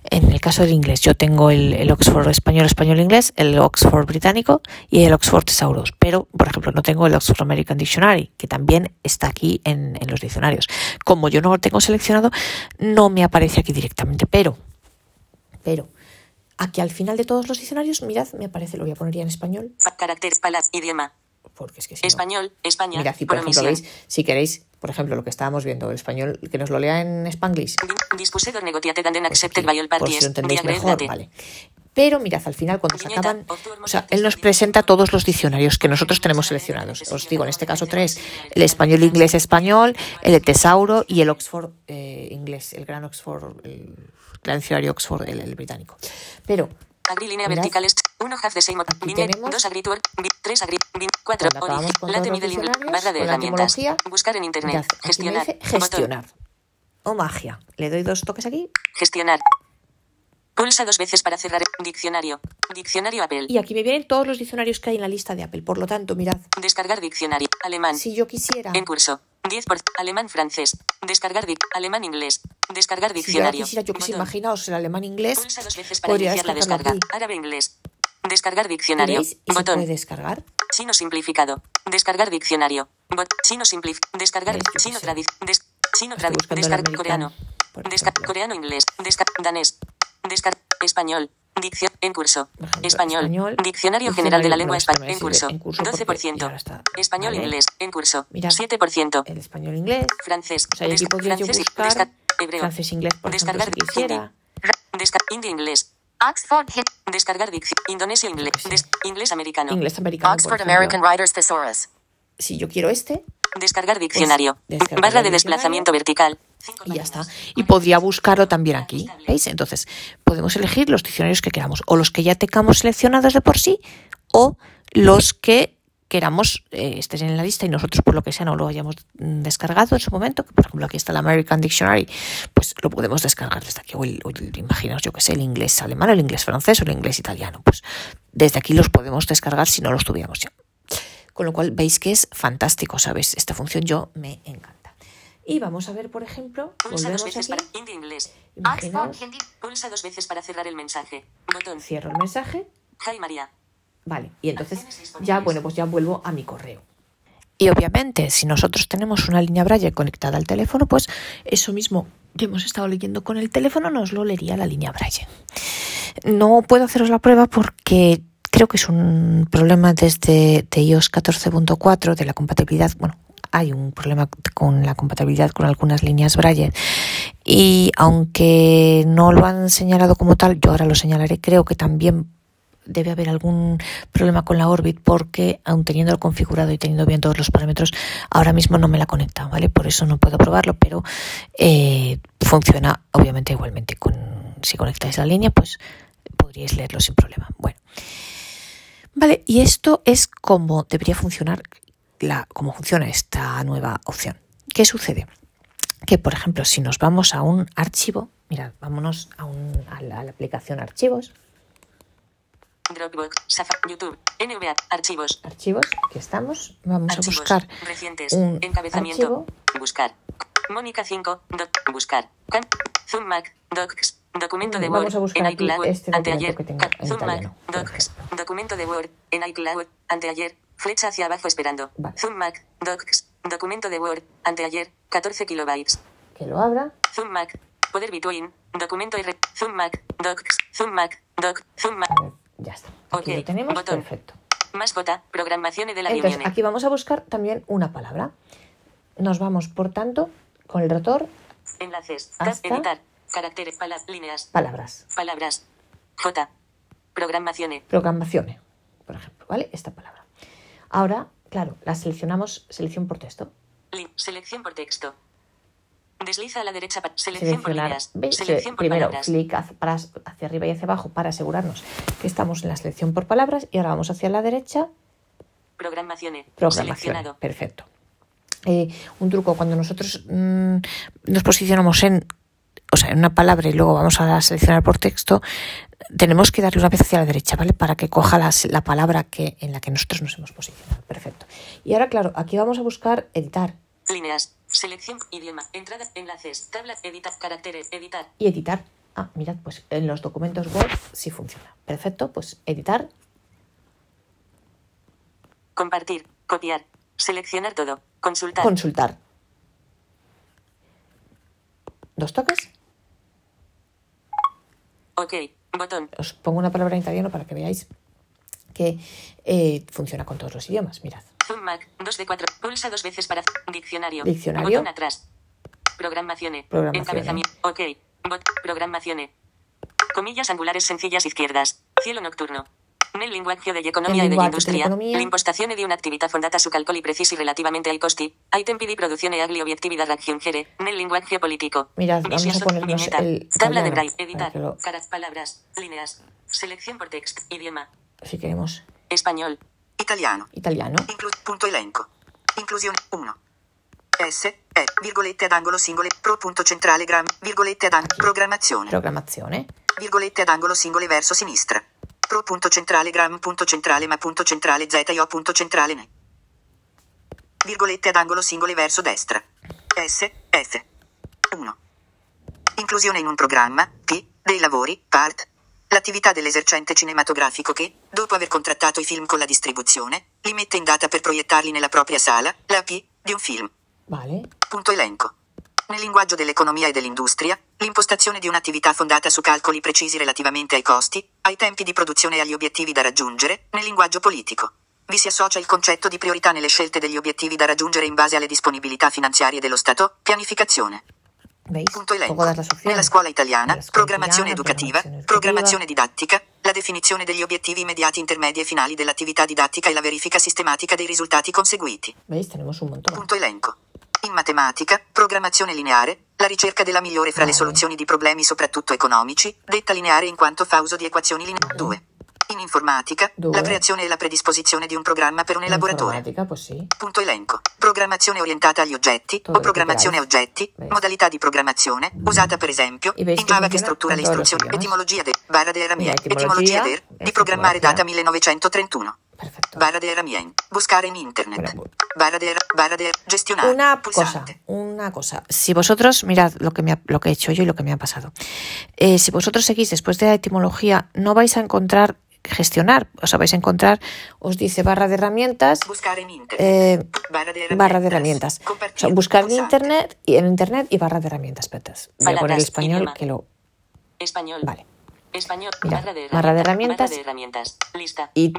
en el caso del inglés, yo tengo el, el Oxford español, español, inglés, el Oxford británico y el Oxford Thesaurus. Pero, por ejemplo, no tengo el Oxford American Dictionary, que también está aquí en, en los diccionarios. Como yo no lo tengo seleccionado, no me aparece aquí directamente. Pero, pero, aquí al final de todos los diccionarios, mirad, me aparece, lo voy a poner ya en español, Carácter, palabra, idioma. porque es que si no- Español, España. Mirad, y por ejemplo, veis, si queréis, por ejemplo, lo que estábamos viendo, el español, que nos lo lea en Spanglish. Pues por si lo entendéis mejor, vale. Pero mirad, al final, cuando se acaban, o sea, él nos presenta todos los diccionarios que nosotros tenemos seleccionados. Os digo, en este caso tres, el español inglés español, el de Tesauro y el Oxford eh, inglés, el gran Oxford, el gran diccionario Oxford, el, el británico. Pero Agree línea verticales. 1 half the same. Aquí Viñet. tenemos- 2 agree to 3 agree. 4 Cuando acabamos con Late middle English. Barra de herramientas. Buscar en internet. mirad, Gestionar. gestionar. O magia. Le doy dos toques aquí Gestionar. Pulsa dos veces para cerrar. Diccionario. Diccionario Apple. y aquí me vienen todos los diccionarios que hay en la lista de Apple. Por lo tanto, mirad, Descargar diccionario. Alemán. si yo quisiera, En curso. 10 por alemán francés. Descargar dic alemán inglés. Descargar si yo diccionario. quisiera, yo que sé, Botón. imaginaos el alemán inglés, Pulsa dos veces para iniciar la descarga. aquí. Árabe inglés. Descargar diccionario. Y se Botón. puede descargar. Chino simplificado. Descargar diccionario. Bot. Chino simplif. Descargar. ¿Ves? Yo qué Chino sé. tradic. Des chino Estoy tradic. buscando el Descar americano, coreano. Por ejemplo. coreano inglés. Danés. Descar español. Dicción en curso. Ejemplo, español. español, Diccionario general de la lengua española. En curso. en curso porque- y 12%. ahora está, Español ¿vale? inglés. En curso. Mirad. 7%. El español inglés. Francés. O sea, Des- francés buscar hebreo. francés inglés, por ejemplo, Descargar si quisiera. hindi. Descar hindi inglés. Oxford Descargar dicción. Indonesio inglés. Des- inglés americano. Inglés americano, Oxford ejemplo. American Writers Thesaurus. Si yo quiero este, Descargar diccionario. descargar Barra de desplazamiento vertical. Y ya está. Y podría buscarlo también aquí. ¿Veis? Entonces, podemos elegir los diccionarios que queramos, o los que ya tengamos seleccionados de por sí, o los que queramos eh, estén en la lista y nosotros por lo que sea no lo hayamos descargado en su momento, que por ejemplo aquí está el American Dictionary, pues lo podemos descargar desde aquí, o el, o el- imaginaos yo que sé, el inglés alemán, el inglés francés o el inglés italiano, pues desde aquí los podemos descargar si no los tuviéramos ya. Con lo cual veis que es fantástico, ¿sabes? Esta función yo me encanta. Y vamos a ver, por ejemplo, Pulsa dos veces aquí. para hindi inglés. Oxford Imaginaos, Hindi. Pulsa dos veces para cerrar el mensaje. Botón. cierro el mensaje, Hi María. vale, y entonces ya, bueno, pues ya vuelvo a mi correo. Y obviamente, si nosotros tenemos una línea Braille conectada al teléfono, pues eso mismo que hemos estado leyendo con el teléfono nos lo leería la línea Braille. No puedo haceros la prueba porque creo que es un problema desde de iOS 14.4 de la compatibilidad, bueno, hay un problema con la compatibilidad con algunas líneas Braille y aunque no lo han señalado como tal, yo ahora lo señalaré, creo que también debe haber algún problema con la Orbit porque aun teniéndolo configurado y teniendo bien todos los parámetros, ahora mismo no me la conecta, ¿vale? Por eso no puedo probarlo, pero eh, funciona obviamente igualmente con si conectáis la línea, pues podríais leerlo sin problema. Bueno. Vale, y esto es como debería funcionar la, cómo funciona esta nueva opción. ¿Qué sucede? Que, por ejemplo, si nos vamos a un archivo, mirad, vámonos a, un- a la, a la aplicación archivos, Dropbox, Safari, YouTube, archivos, Archivos, aquí estamos. Vamos a buscar recientes, un encabezamiento, archivo. buscar. Mónica 5, doc, buscar. Zoom Mac, docs, documento de Vamos Word, a buscar en iCloud, este anteayer, documento que tengo Ca- en Zoom Mac, italiano, docs, documento de Word, en iCloud, anteayer, flecha hacia abajo esperando. Vale. Zoom Mac, docs, documento de Word, anteayer, 14 kilobytes. Que lo abra. Zoom Mac, poder between, documento R, Zoom Mac, docs, Zoom Mac, doc, Zoom Mac, A ver, ya está. Aquí Ok, lo tenemos. botón. Perfecto. más J, programación de la Entonces, reunión. aquí vamos a buscar también una palabra. Nos vamos, por tanto, con el rotor, Enlaces, hasta- editar, caracteres, pala- líneas, palabras. palabras, J, programaciones. Programaciones, por ejemplo, ¿vale? Esta palabra. Ahora, claro, la seleccionamos, selección por texto. Lin- selección por texto. Desliza a la derecha para selección por Seleccionar. líneas. Selección por Primero, palabras. clic hacia, para- hacia arriba y hacia abajo para asegurarnos que estamos en la selección por palabras. Y ahora vamos hacia la derecha, Programaciones. programación. Seleccionado. Perfecto. Eh, un truco, cuando nosotros mm, nos posicionamos en, o sea, en una palabra y luego vamos a seleccionar por texto, tenemos que darle una vez hacia la derecha, ¿vale? Para que coja las- la palabra que, en la que nosotros nos hemos posicionado. Perfecto. Y ahora, claro, aquí vamos a buscar editar Líneas. Selección. Idioma. Entrada. Enlaces. Tabla. Editar. Caracteres. Editar. y editar. Ah, mirad, pues en los documentos Word sí funciona. Perfecto, pues editar. Compartir. Copiar. Seleccionar todo. Consultar. Consultar. Dos toques. Ok. Botón. Os pongo una palabra en italiano para que veáis que eh, funciona con todos los idiomas. Mirad. Zoom Mac. 2 de 4. Pulsa dos veces para. Diccionario. Diccionario. Botón atrás. Programaciones. Programaciones. Encabezamiento. Ok. Bot. Programaciones. Comillas angulares sencillas izquierdas. Cielo nocturno. Nel linguaggio degli economia e degli linguaggio industria, dell'economia. l'impostazione di un'attività fondata su calcoli precisi relativamente ai costi, ai tempi di produzione e agli obiettivi da raggiungere, nel linguaggio politico. Mirad, vamos a ponernos el Tabla de braille, editar, lo- caras, palabras, líneas, selección por text, idioma, Si queremos español, Italiano. italiano. Inclu- punto elenco. Inclusione 1. S, E, virgolette ad angolo singole, pro punto centrale gram, virgolette ad angolo, programmazione, Programazione. virgolette ad angolo singole verso sinistra. Pro punto centrale gram, punto centrale ma punto centrale z io punto centrale ne. Virgolette ad angolo singole verso destra. S, F. 1. Inclusione in un programma, P, dei lavori, part. L'attività dell'esercente cinematografico che, dopo aver contrattato i film con la distribuzione, li mette in data per proiettarli nella propria sala, la P, di un film. Vale. Punto elenco. Nel linguaggio dell'economia e dell'industria, l'impostazione di un'attività fondata su calcoli precisi relativamente ai costi, ai tempi di produzione e agli obiettivi da raggiungere, nel linguaggio politico. Vi si associa il concetto di priorità nelle scelte degli obiettivi da raggiungere in base alle disponibilità finanziarie dello Stato, pianificazione. ¿Veis? Punto elenco. Nella scuola italiana, Nella scuola programmazione italiana, educativa, programmazione programmazione didattica, la definizione degli obiettivi immediati, intermedi e finali dell'attività didattica e la verifica sistematica dei risultati conseguiti. ¿Veis? Tenemos un montón. Punto elenco. In matematica, programmazione lineare, la ricerca della migliore fra le Vale. soluzioni di problemi soprattutto economici, detta lineare in quanto fa uso di equazioni lineari. Vale. 2. In informatica, Due. la creazione e la predisposizione di un programma per un elaboratore. Punto elenco. Programmazione orientata agli oggetti Todo o programmazione a oggetti, Veis. modalità di programmazione, usata per esempio in Java che struttura le istruzioni. Etimologia de barra de Ramien. Etimologia der di programmare data 1931. Perfecto. Barra de Ramien. Buscare in internet. Barra de barra de gestionare. Una cosa, Pulsante. una cosa. Si vosotros, mirad lo que, me ha- lo que he hecho yo y lo que me ha pasado. Eh, si vosotros seguís después de la etimología, no vais a encontrar gestionar. O sea, vais a encontrar, os dice barra de herramientas, in internet. eh, barra de herramientas. barra de herramientas. O sea, buscar en internet y en internet y barra de herramientas. Espérate, Voy a poner el español que lo. español, Vale. español, Mira, barra de barra de herramientas, herramientas. barra de herramientas, lista, Y-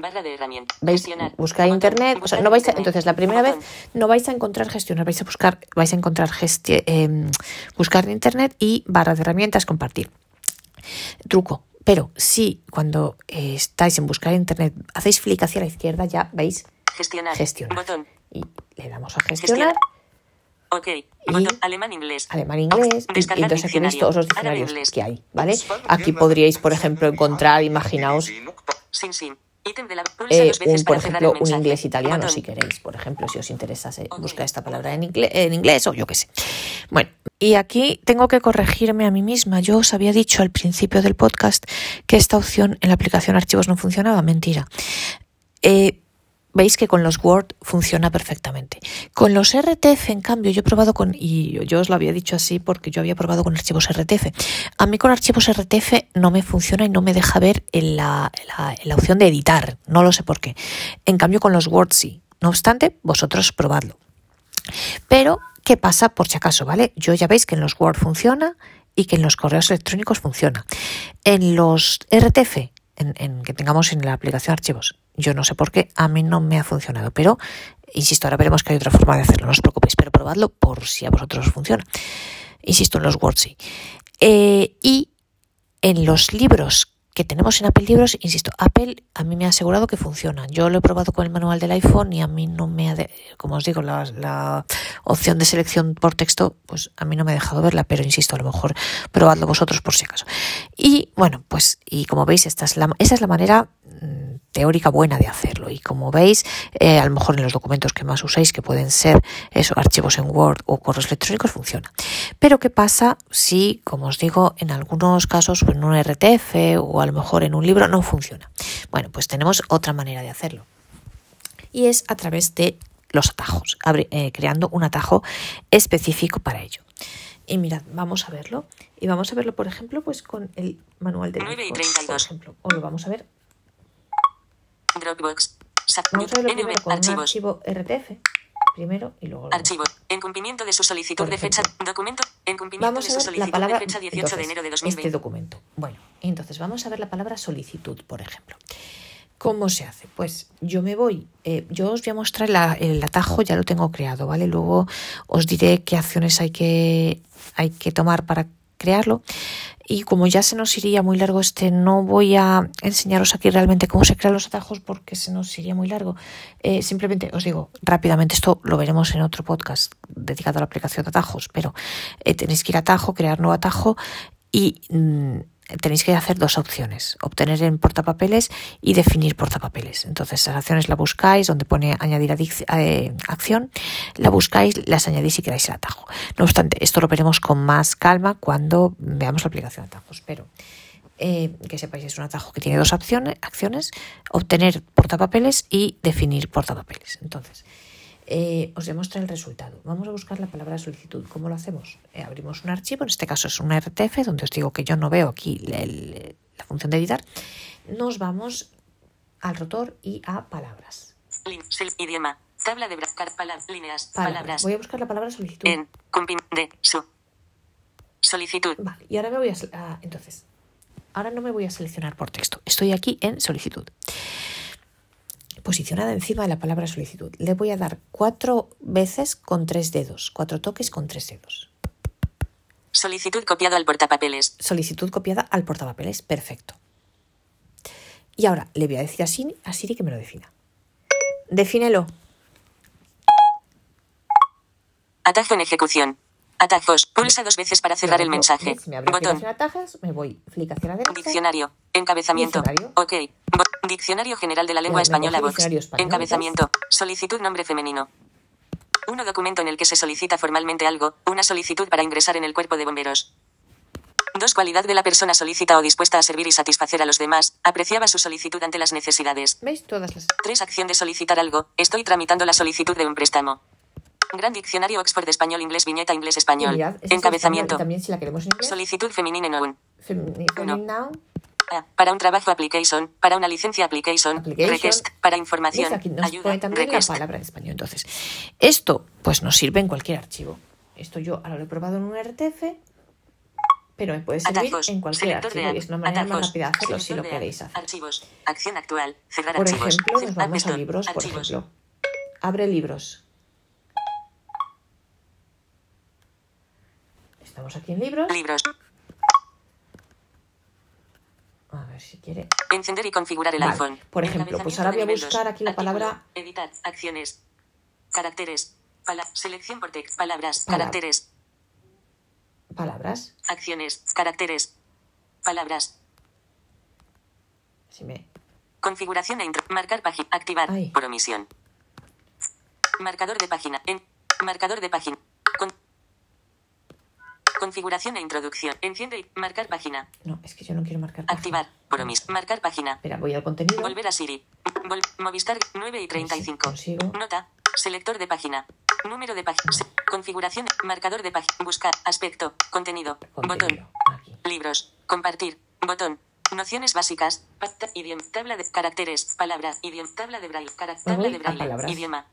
barra de herramientas, gestionar, Buscar internet. O sea, buscar no vais a, entonces, la primera vez no vais a encontrar gestionar, vais a buscar, vais a encontrar gesti- em, buscar en internet y barra de herramientas compartir. Truco. Pero si cuando eh, estáis en buscar internet hacéis clic hacia la izquierda, ya veis gestionar, gestionar. botón, Y le damos a gestionar, Gestionar. ok, botón, alemán, inglés, alemán, inglés, y, entonces aquí veis todos los diccionarios que hay, ¿vale? Aquí podríais, por ejemplo, encontrar, imaginaos, sin, sin, eh, un, por ejemplo, un inglés italiano, si queréis, por ejemplo, si os interesase Ok. buscar esta palabra en inglés, en inglés o yo qué sé. Bueno, Y aquí tengo que corregirme a mí misma. Yo os había dicho al principio del podcast que esta opción en la aplicación archivos no funcionaba. Mentira. Eh, veis que con los Word funciona perfectamente. Con los RTF, en cambio, yo he probado con, y yo os lo había dicho así porque yo había probado con archivos RTF. A mí con archivos RTF no me funciona y no me deja ver en la, en la, opción de editar. No lo sé por qué. En cambio, con los Word sí. No obstante, vosotros probadlo. Pero, ¿qué pasa por si acaso? ¿Vale? Yo ya veis que en los Word funciona y que en los correos electrónicos funciona. En los RTF, en, que tengamos en la aplicación archivos, yo no sé por qué, a mí no me ha funcionado, pero insisto, ahora veremos que hay otra forma de hacerlo, no os preocupéis, pero probadlo por si a vosotros os funciona. Insisto, en los Word sí. Eh, y en los libros que tenemos en Apple Libros, insisto, Apple a mí me ha asegurado que funciona. Yo lo he probado con el manual del iPhone y a mí no me ha, de, como os digo, la, opción de selección por texto, pues a mí no me ha dejado verla, pero insisto, a lo mejor probadlo vosotros por si acaso. Y bueno, pues, y como veis, esta es la, esa es la manera mmm, teórica buena de hacerlo. Y como veis, eh, a lo mejor en los documentos que más uséis, que pueden ser esos archivos en Word o correos electrónicos, funciona. Pero ¿qué pasa si, como os digo, en algunos casos en un RTF o a lo mejor en un libro no funciona? Bueno, pues tenemos otra manera de hacerlo. Y es a través de los atajos, eh, creando un atajo específico para ello. Y mirad, vamos a verlo. Y vamos a verlo, por ejemplo, pues con el manual de 9 y 32. por ejemplo. O lo vamos a ver Dropbox. Vamos a verlo primero con un archivo RTF, primero y luego Archivo. En cumplimiento de su solicitud de fecha. Documento. En cumplimiento Vamos de su solicitud palabra de fecha 18 entonces, de enero de este 2020. documento. Bueno, entonces vamos a ver la palabra solicitud, por ejemplo. ¿Cómo se hace? Pues yo me voy, eh, yo os voy a mostrar la- el atajo, ya lo tengo creado, ¿vale? Luego os diré qué acciones hay que, hay que tomar para crearlo. Y como ya se nos iría muy largo este, no voy a enseñaros aquí realmente cómo se crean los atajos porque se nos iría muy largo. Eh, simplemente os digo rápidamente, esto lo veremos en otro podcast dedicado a la aplicación de atajos, pero eh, tenéis que ir a atajo, crear nuevo atajo y mm, tenéis que hacer dos opciones, obtener en portapapeles y definir portapapeles. Entonces, las acciones la buscáis, donde pone añadir eh, acción, la buscáis, las añadís y creáis el atajo. No obstante, esto lo veremos con más calma cuando veamos la aplicación de atajos, pero eh, que sepáis, es un atajo que tiene dos opciones, acciones, obtener portapapeles y definir portapapeles. Entonces, eh, os voy a mostrar el resultado. Vamos a buscar la palabra solicitud. ¿Cómo lo hacemos? Eh, abrimos un archivo, en este caso es un RTF, donde os digo que yo no veo aquí el- el- la función de editar. Nos vamos al rotor y a palabras. Idioma. Tabla de bracar palabras. Líneas. Palabras. Palabras. Voy a buscar la palabra solicitud. En. De. Su. Solicitud. Vale, y ahora me voy a, ah, entonces, ahora no me voy a seleccionar por texto. Estoy aquí en solicitud. Posicionada encima de la palabra solicitud. Le voy a dar cuatro veces con tres dedos, cuatro toques con tres dedos. Solicitud copiado al portapapeles. Solicitud copiada al portapapeles. Perfecto. Y ahora le voy a decir a Siri, a Siri que me lo defina. Defínelo. Atajo en ejecución. Atajos. Pulsa dos veces para cerrar el mensaje. Me Botón. atajos, me voy derecha. Diccionario. Encabezamiento. Diccionario. Ok. Bo- Diccionario General de la Lengua Española Vox. Encabezamiento. Solicitud nombre femenino. Uno documento en el que se solicita formalmente algo. Una solicitud para ingresar en el cuerpo de bomberos. Dos cualidad de la persona solicita o dispuesta a servir y satisfacer a los demás. Apreciaba su solicitud ante las necesidades. ¿Veis todas las... Tres acción de solicitar algo. Estoy tramitando la solicitud de un préstamo. Gran diccionario Oxford español inglés viñeta inglés español. mirad, Encabezamiento. También si la queremos en inglés. Solicitud femenina noun. Fem- feminine noun. A. Para un trabajo application, para una licencia application, Application. request, para información, Aquí nos ayuda, pone también request. la palabra en español. Entonces, esto pues nos sirve en cualquier archivo. Esto yo ahora lo he probado en un RTF, pero me puede servir Atajos, en cualquier de archivo. Y es una manera más atajos, rápida de hacerlo si lo queréis hacer. Archivos, acción actual, cerrar Por archivos. ejemplo, nos vamos a libros, por archivos. ejemplo. Abre libros. Estamos aquí en libros. Libros. A ver si quiere. Encender y configurar el Vale, iPhone. por ejemplo, pues ahora voy a buscar aquí la palabra- Editar. Acciones. Caracteres. Pala- selección por text. Palabras. Palabra. Caracteres. Palabras. Acciones. Caracteres. Palabras. Si me... Configuración e intro. Marcar página. Activar. Ay. Por omisión. Marcador de página. En. Marcador de página. Con- Configuración e introducción. Enciende y marcar página. No, es que yo no quiero marcar. página. Activar. Promis. Marcar página. Espera, voy al contenido. Volver a Siri. Vol- Movistar 9 y 35. consigo. Nota. Selector de página. Número de página. Configuración. Marcador de página. Buscar. Aspecto. Contenido. Contenido. Botón. Aquí. Libros. Compartir. Botón. Nociones básicas. Idioma. Tabla de caracteres. Palabra. Idioma. Tabla de braille. Tabla de braille. Idioma.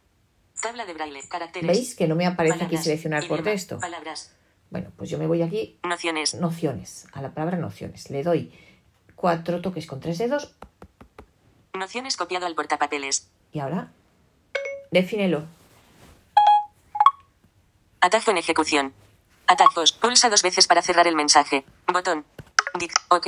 Tabla de braille. Caracteres. ¿Veis que no me aparece aquí seleccionar por texto? Palabras. Bueno, pues yo me voy aquí Nociones. nociones, a la palabra nociones. Le doy cuatro toques con tres dedos Nociones copiado al portapapeles. y ahora defínelo. Atajo en ejecución. Atajos. Pulsa dos veces para cerrar el mensaje. Botón. Dic ok.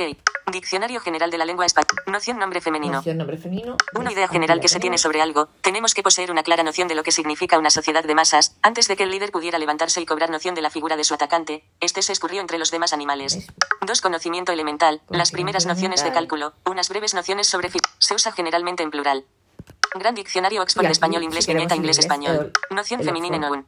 Diccionario general de la lengua española. Noción nombre femenino. Noción, nombre femenino. Una idea general que se tiene sobre algo, tenemos que poseer una clara noción de lo que significa una sociedad de masas, antes de que el líder pudiera levantarse y cobrar noción de la figura de su atacante, este se escurrió entre los demás animales. ¿Ves? Dos Conocimiento elemental, las primeras nociones de cálculo, unas breves nociones sobre se usa generalmente en plural. Gran diccionario Oxford aquí, español si viñeta en inglés inglés, español. el- Noción femenina Oxford. noun.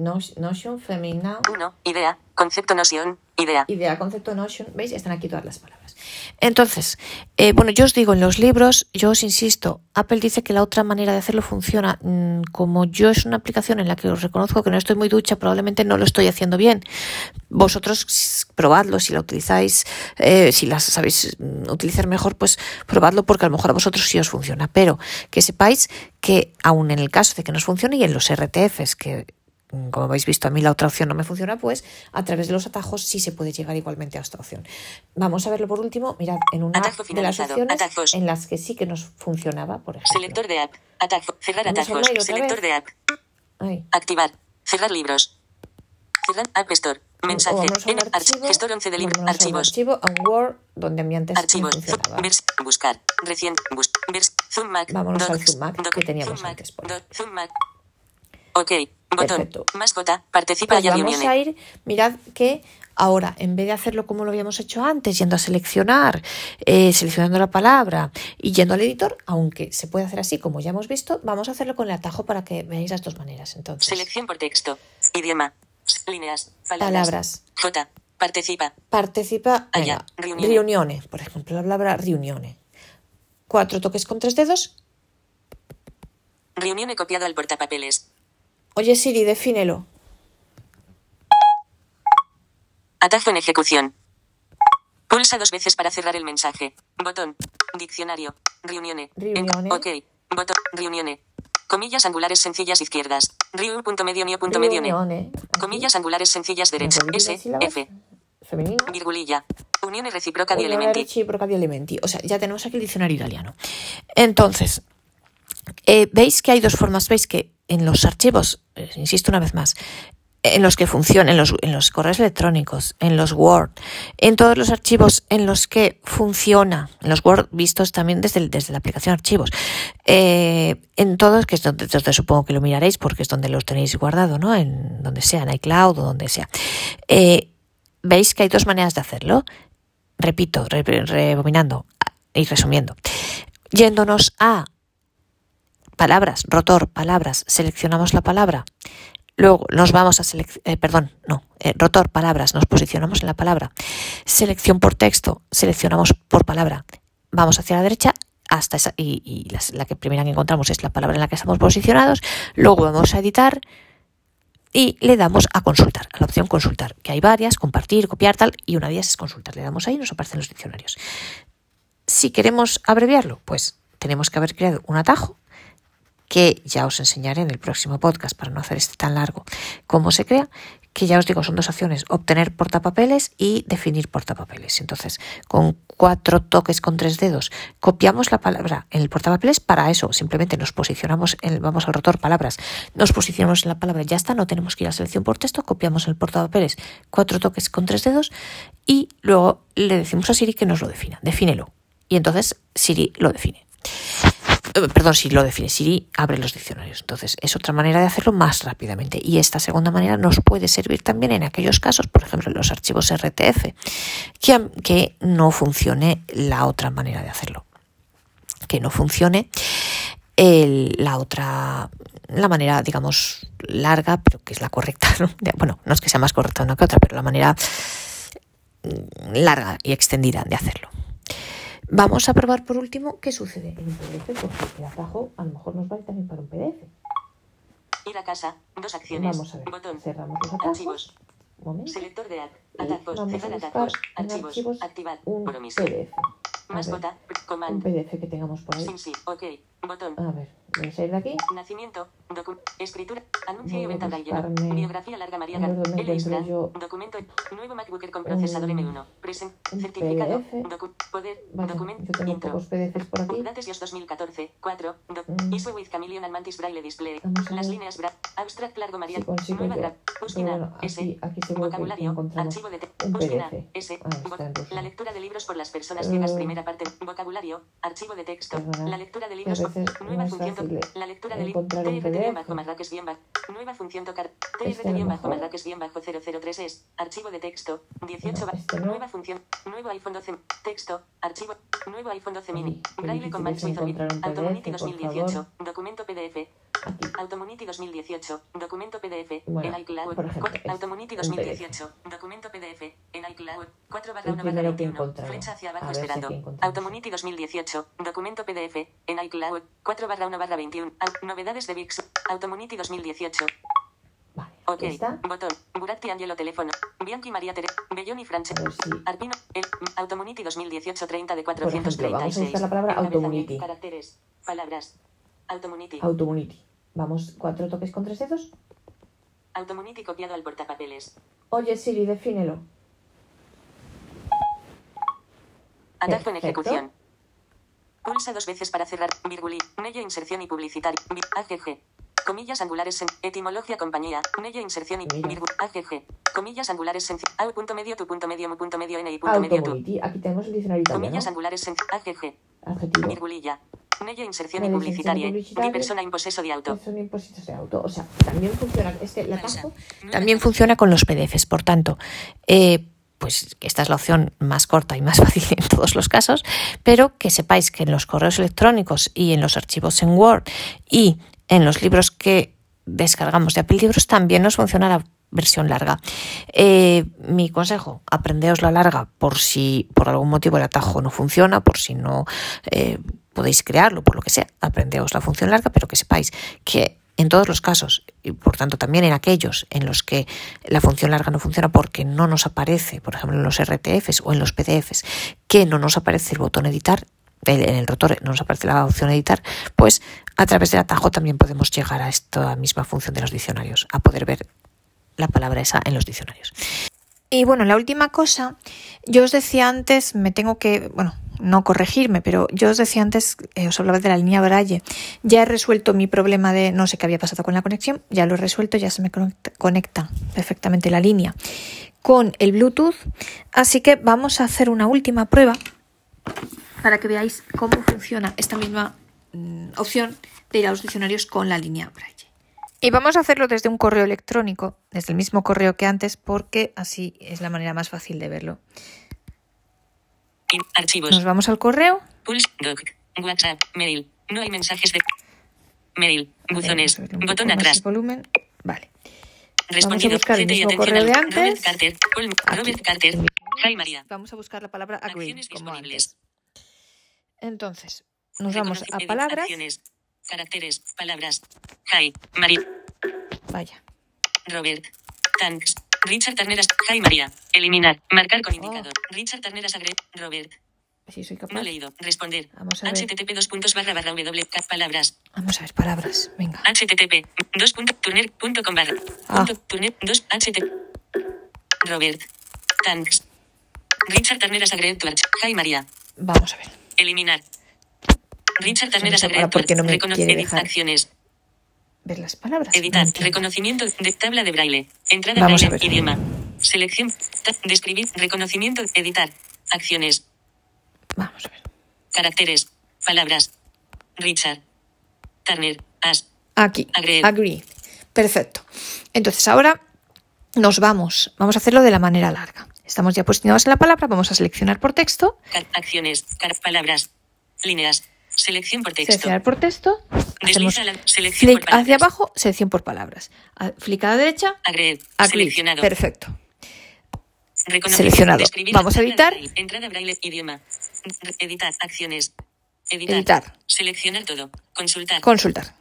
Notion, femenina, 1. Idea. Concepto noción. Idea. idea, concepto, notion. ¿Veis? Están aquí todas las palabras. Entonces, eh, bueno, yo os digo en los libros, yo os insisto, Apple dice que la otra manera de hacerlo funciona. Mm, Como yo es una aplicación en la que os reconozco que no estoy muy ducha, probablemente no lo estoy haciendo bien. Vosotros probadlo, si la utilizáis, eh, si la sabéis mm, utilizar mejor, pues probadlo porque a lo mejor a vosotros sí os funciona. Pero que sepáis que aun en el caso de que no os funcione y en los RTFs, que como habéis visto, a mí la otra opción no me funciona, pues a través de los atajos sí se puede llegar igualmente a esta opción. Vamos a verlo por último. Mirad, en una de las opciones Atajos. en las que sí que nos funcionaba, por ejemplo. Selector de app. Atajo. Cerrar atajos. Selector de app. Ay, Activar. Cerrar libros. Cerrar App Store. Mensaje. En arch- archivo, gestor 11 de libros. Archivos. archivo, un Word, donde a mí antes Archivos. funcionaba. Buscar. Reciente. Bus Zoom Mac. Vámonos al Docs, Zoom Mac doc- que teníamos Zoom antes, por doc- Zoom Mac. Ok. Botón. Perfecto. Mascota. Participa Pues y vamos a ir, mirad que ahora, en vez de hacerlo como lo habíamos hecho antes, yendo a seleccionar, eh, seleccionando la palabra y yendo al editor, aunque se puede hacer así, como ya hemos visto, vamos a hacerlo con el atajo para que veáis las dos maneras. Entonces, Selección por texto. Idioma. Líneas. Palabras. Palabras. J. Participa. participa Allá, venga, riunione. riunione, por ejemplo, la palabra riunione. Cuatro toques con tres dedos. Reunión he copiado al portapapeles. Oye Siri, defínelo. Atajo en ejecución. Pulsa dos veces para cerrar el mensaje. Botón. Diccionario. Reunione. En- Riunione. ok. Botón. Reunione. Comillas angulares sencillas izquierdas. Riu punto medio nio punto medio ne. Riunione. Aquí. Comillas angulares sencillas derecha. Repetir las S. F. Femenino. Virgulilla. Unione recíproca di elementi. recíproca di elementi. O sea, ya tenemos aquí el diccionario italiano. Entonces, eh, veis que hay dos formas. Veis que en los archivos, eh, insisto una vez más, en los que funcionan, en los, en los correos electrónicos, en los Word, en todos los archivos en los que funciona, en los Word vistos también desde, desde la aplicación archivos, eh, en todos, que es donde, supongo que lo miraréis porque es donde los tenéis guardado, ¿no? En donde sea, en iCloud o donde sea. Eh, veis que hay dos maneras de hacerlo. Repito, re- y resumiendo. Yéndonos a palabras, rotor, palabras, seleccionamos la palabra. Luego nos vamos a seleccionar, perdón, no, eh, rotor, palabras, nos posicionamos en la palabra. Selección por texto, seleccionamos por palabra. Vamos hacia la derecha hasta esa, y, la que primera que encontramos es la palabra en la que estamos posicionados. Luego vamos a editar y le damos a consultar, a la opción consultar, que hay varias, compartir, copiar, tal, y una de ellas es consultar. Le damos ahí y nos aparecen los diccionarios. Si queremos abreviarlo, pues tenemos que haber creado un atajo que ya os enseñaré en el próximo podcast para no hacer este tan largo cómo se crea, que ya os digo son dos opciones, obtener portapapeles y definir portapapeles. Entonces, con cuatro toques con tres dedos, copiamos la palabra en el portapapeles, para eso simplemente nos posicionamos, en, vamos al rotor palabras, nos posicionamos en la palabra, ya está, no tenemos que ir a selección por texto, copiamos el portapapeles cuatro toques con tres dedos y luego le decimos a Siri que nos lo defina, defínelo. Y entonces Siri lo define. Eh, Perdón, Siri lo define. Siri abre los diccionarios. Entonces, es otra manera de hacerlo más rápidamente. Y esta segunda manera nos puede servir también en aquellos casos, por ejemplo, en los archivos RTF, que, no funcione la otra manera de hacerlo. Que no funcione el- la otra, la manera, digamos, larga, pero que es la correcta, bueno, no es que sea más correcta una que otra, pero la manera mm, larga y extendida de hacerlo. Vamos a probar por último qué sucede en un PDF, porque el atajo a lo mejor nos vale también para un PDF. Ir a casa. Dos acciones. Vamos a ver, Botón. cerramos los atajos. Archivos. Un momento. Selector de atajos. vamos a buscar Archivos. archivos Activar. un. PDF. A Más ver, bota. un. PDF que tengamos por ahí. Sin sí. Ok. Botón. A ver, voy a salir de aquí. Nacimiento, escritura, anuncio y venta braille, buscarme biografía larga María dónde L. yo documento, nuevo MacBooker con procesador un- M1, present, certificado, poder, documento, intro. PDFs por aquí. IOS 2014, 4, doc, Mm. ISO with Chameleon and Mantis Braille Display, las líneas bra, abstract largo María, nueva yo. gra, Pero búsqueda, S, vocabulario, archivo de te, un búsqueda, PDF. S, Ah, la lectura de libros por las personas Eh, ciegas, primera parte, vocabulario, archivo de texto, la lectura de libros, nueva función, la lectura de libros, encontrar un PDF. bajo marraques bien bajo, nueva función tocar, Este a lo TRT bajo mejor. marraques bien bajo 003 es, archivo de texto, 18 No, ba- este nueva función, nuevo iPhone 12, texto, archivo, nuevo iPhone 12 mini, braille con Max por 2018, favor. documento PDF, Aquí. Automunity 2018, documento PDF, Bueno, en iCloud, por ejemplo, un 2018, documento PDF, en iCloud, 4 barra El 1 barra primero que 21, encontraré. flecha hacia abajo si esperando, encontramos. Automunity 2018, documento PDF, en iCloud, 4 barra 1 barra 21, Au- novedades de VIX, Automunity 2018, Vale, ok, está. botón, Buratti Angelo teléfono, Bianchi María Tere, Belloni France, si- Arpino, el, Automunity 2018 30 de Por ejemplo, vamos a 436, la palabra Automunity. caracteres, palabras, Automunity. Automunity. Vamos, cuatro toques con tres dedos. Automunity copiado al portapapeles. Oye, Siri, defínelo. Atajo en ejecución. Pulsa dos veces para cerrar. Virgulí. Nello inserción y publicitario. AGG. Comillas angulares en etimología compañía. Nello inserción y virgul. AGG. Comillas angulares en au punto medio tu punto medio mu punto medio n y punto medio tu. Aquí tenemos el diccionario italiano. Comillas angulares en AGG. Adjetivo. Virgulilla. Nello inserción y Nello inserción y publicitaria. publicitaria. Di persona auto. Son impuestos de auto. O sea, también funciona. Este, atajo Nueve también funciona con los PDFs. Por tanto, eh, pues esta es la opción más corta y más fácil en todos los casos, pero que sepáis que en los correos electrónicos y en los archivos en Word y en los libros que descargamos de Apple Libros también nos funciona la versión larga. Eh, mi consejo, aprendeos la larga por si por algún motivo el atajo no funciona, por si no eh, podéis crearlo, por lo que sea, aprendeos la función larga, pero que sepáis que en todos los casos, y por tanto también en aquellos en los que la función larga no funciona porque no nos aparece, por ejemplo en los RTFs o en los PDFs, que no nos aparece el botón editar, en el rotor no nos aparece la opción editar, pues a través del atajo también podemos llegar a esta misma función de los diccionarios, a poder ver la palabra esa en los diccionarios. Y bueno, la última cosa, yo os decía antes, me tengo que, bueno, no corregirme, pero yo os decía antes, eh, os hablaba de la línea Braille. Ya he resuelto mi problema de no sé qué había pasado con la conexión, ya lo he resuelto, ya se me conecta, perfectamente la línea con el Bluetooth. Así que vamos a hacer una última prueba para que veáis cómo funciona esta misma mm, opción de ir a los diccionarios con la línea Braille. Y vamos a hacerlo desde un correo electrónico, desde el mismo correo que antes, porque así es la manera más fácil de verlo. Archivos. Nos vamos al correo. Pulse. Doc. WhatsApp. Mail. No hay mensajes de. Mail. Buzones. Vamos a Botón atrás. el volumen. Vale. Respondido. buscar el CT y mismo correo de antes. Robert Carter. Aquí. Robert Carter. Hi María. Vamos a buscar la palabra agree, Acciones como antes. Entonces, nos vamos a palabras. Acciones. Caracteres. Palabras. Hi. María. Vaya. Robert. Thanks. Richard Tarneras. Hi María. Eliminar. Marcar Oh. con indicador. Richard Tarneras Agre. Robert. Si soy capaz. No leído. Responder. Vamos a ver. http dos puntos barra barra w palabras. Vamos a ver palabras. Venga. http dos punto turner punto com barra Ah. punto turner dos http Robert Thanks Richard Tarneras Agre Hi María Vamos a ver. eliminar Richard Tarneras Agre ahora por qué no me dejar. acciones Ver las palabras. editar No reconocimiento de tabla de braille entrada Vamos a braille ver. idioma selección describir reconocimiento editar acciones Vamos a ver. caracteres palabras Richard Turner as Aquí. Agree. Agree. Perfecto. Entonces ahora nos vamos. Vamos a hacerlo de la manera larga. Estamos ya posicionados en la palabra. Vamos a seleccionar por texto. Acciones, palabras, líneas, Selección por texto. Seleccionar por texto. Hacemos la selección por flick hacia abajo, selección por palabras. A- Flick a la derecha, Agreed. agree. Seleccionado. Perfecto. Seleccionado. Describir Vamos a editar. Entrada braille. Idioma. Editar. Acciones. Editar. Editar. Seleccionar todo. Consultar. Consultar.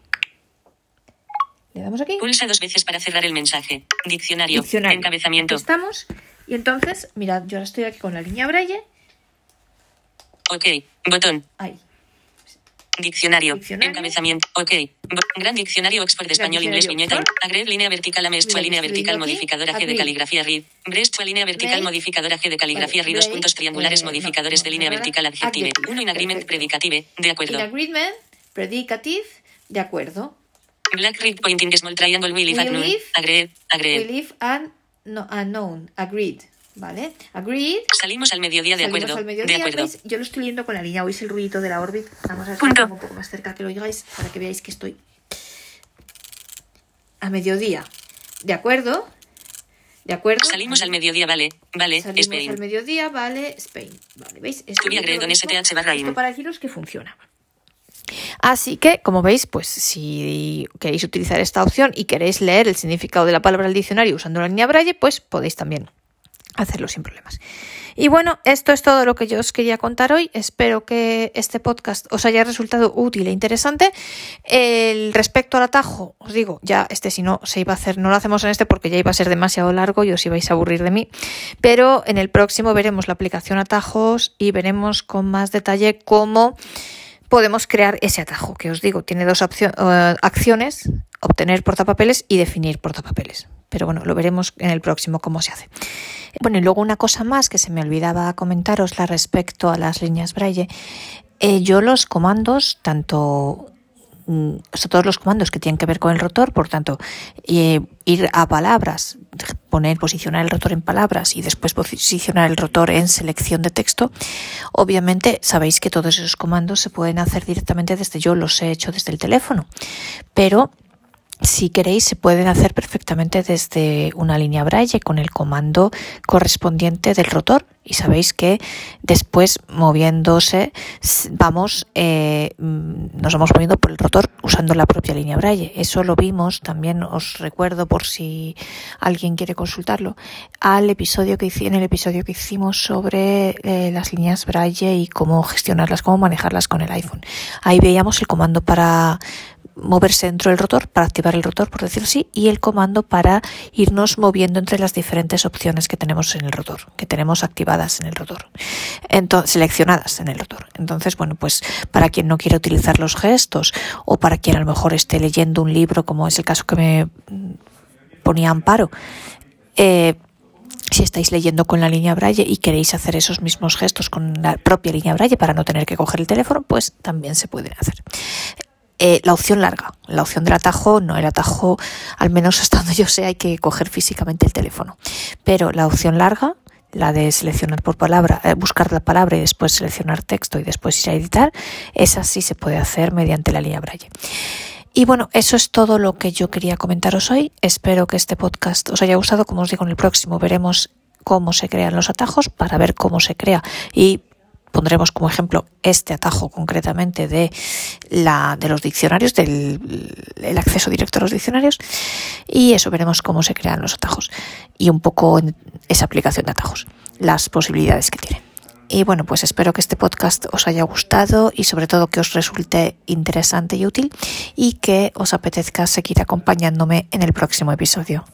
Le damos aquí. Pulsa dos veces para cerrar el mensaje. Diccionario. Diccionario. Encabezamiento. Aquí estamos. Y entonces, mirad, yo ahora estoy aquí con la línea braille. Ok. Botón. Ahí. Diccionario. Diccionario. Encabezamiento. Ok. Gran diccionario Oxford de español inglés viñeta. Agreed línea vertical a mestua línea vertical modificadora G de caligrafía read. Brestua línea vertical modificadora G de caligrafía read. Dos puntos triangulares Eh, modificadores de línea vertical ver. adjective. Uno in agreement predicative. De acuerdo. In agreement, predicative, de acuerdo. Black read pointing small triangle will if Will if. Agreed. Agreed. And no, unknown. Agreed. ¿Vale? Agreed. Salimos al mediodía de Salimos acuerdo. al mediodía, de acuerdo. ¿veis? Yo lo estoy leyendo con la línea. ¿Oís el ruidito de la Orbit? Vamos a ver Punto. un poco más cerca que lo oigáis para que veáis que estoy a mediodía. ¿De acuerdo? ¿De acuerdo? Salimos al mediodía, vale. Vale. Salimos Spain. al mediodía, vale, Spain. Vale, ¿veis? Esto, esto- STH barra in. esto para deciros que funciona. Así que, como veis, pues si queréis utilizar esta opción y queréis leer el significado de la palabra del diccionario usando la línea Braille, pues podéis también hacerlo sin problemas. Y bueno, esto es todo lo que yo os quería contar hoy. Espero que este podcast os haya resultado útil e interesante. El respecto al atajo, os digo, ya este si no se iba a hacer, no lo hacemos en este porque ya iba a ser demasiado largo y os ibais a aburrir de mí. Pero en el próximo veremos la aplicación atajos y veremos con más detalle cómo podemos crear ese atajo, que os digo, tiene dos eh, acciones, obtener portapapeles y definir portapapeles. Pero bueno, lo veremos en el próximo cómo se hace. Bueno, y luego una cosa más que se me olvidaba comentarosla respecto a las líneas Braille. Eh, yo los comandos, tanto mm, o sea, todos los comandos que tienen que ver con el rotor, por tanto, eh, ir a palabras, poner, posicionar el rotor en palabras y después posicionar el rotor en selección de texto, obviamente sabéis que todos esos comandos se pueden hacer directamente desde yo los he hecho desde el teléfono, pero si queréis, se pueden hacer perfectamente desde una línea braille con el comando correspondiente del rotor. Y sabéis que después, moviéndose, vamos, eh, mm, nos vamos moviendo por el rotor usando la propia línea braille. Eso lo vimos, también os recuerdo por si alguien quiere consultarlo, al episodio que en el episodio que hicimos sobre eh, las líneas braille y cómo gestionarlas, cómo manejarlas con el iPhone. Ahí veíamos el comando para moverse dentro del rotor, para activar el rotor, por decirlo así, y el comando para irnos moviendo entre las diferentes opciones que tenemos en el rotor, que tenemos activadas en el rotor, entonces, seleccionadas en el rotor. Entonces, bueno, pues para quien no quiere utilizar los gestos o para quien a lo mejor esté leyendo un libro, como es el caso que me ponía Amparo, eh, si estáis leyendo con la línea Braille y queréis hacer esos mismos gestos con la propia línea Braille para no tener que coger el teléfono, pues también se pueden hacer. Eh, la opción larga, la opción del atajo, no el atajo, al menos hasta donde yo sé, hay que coger físicamente el teléfono. Pero la opción larga, la de seleccionar por palabra, eh, buscar la palabra y después seleccionar texto y después ir a editar, esa sí se puede hacer mediante la línea Braille. Y bueno, eso es todo lo que yo quería comentaros hoy. Espero que este podcast os haya gustado. Como os digo, en el próximo veremos cómo se crean los atajos para ver cómo se crea y pondremos como ejemplo este atajo concretamente de la de los diccionarios del el acceso directo a los diccionarios y eso veremos cómo se crean los atajos y un poco esa aplicación de atajos las posibilidades que tiene y bueno pues espero que este podcast os haya gustado y sobre todo que os resulte interesante y útil y que os apetezca seguir acompañándome en el próximo episodio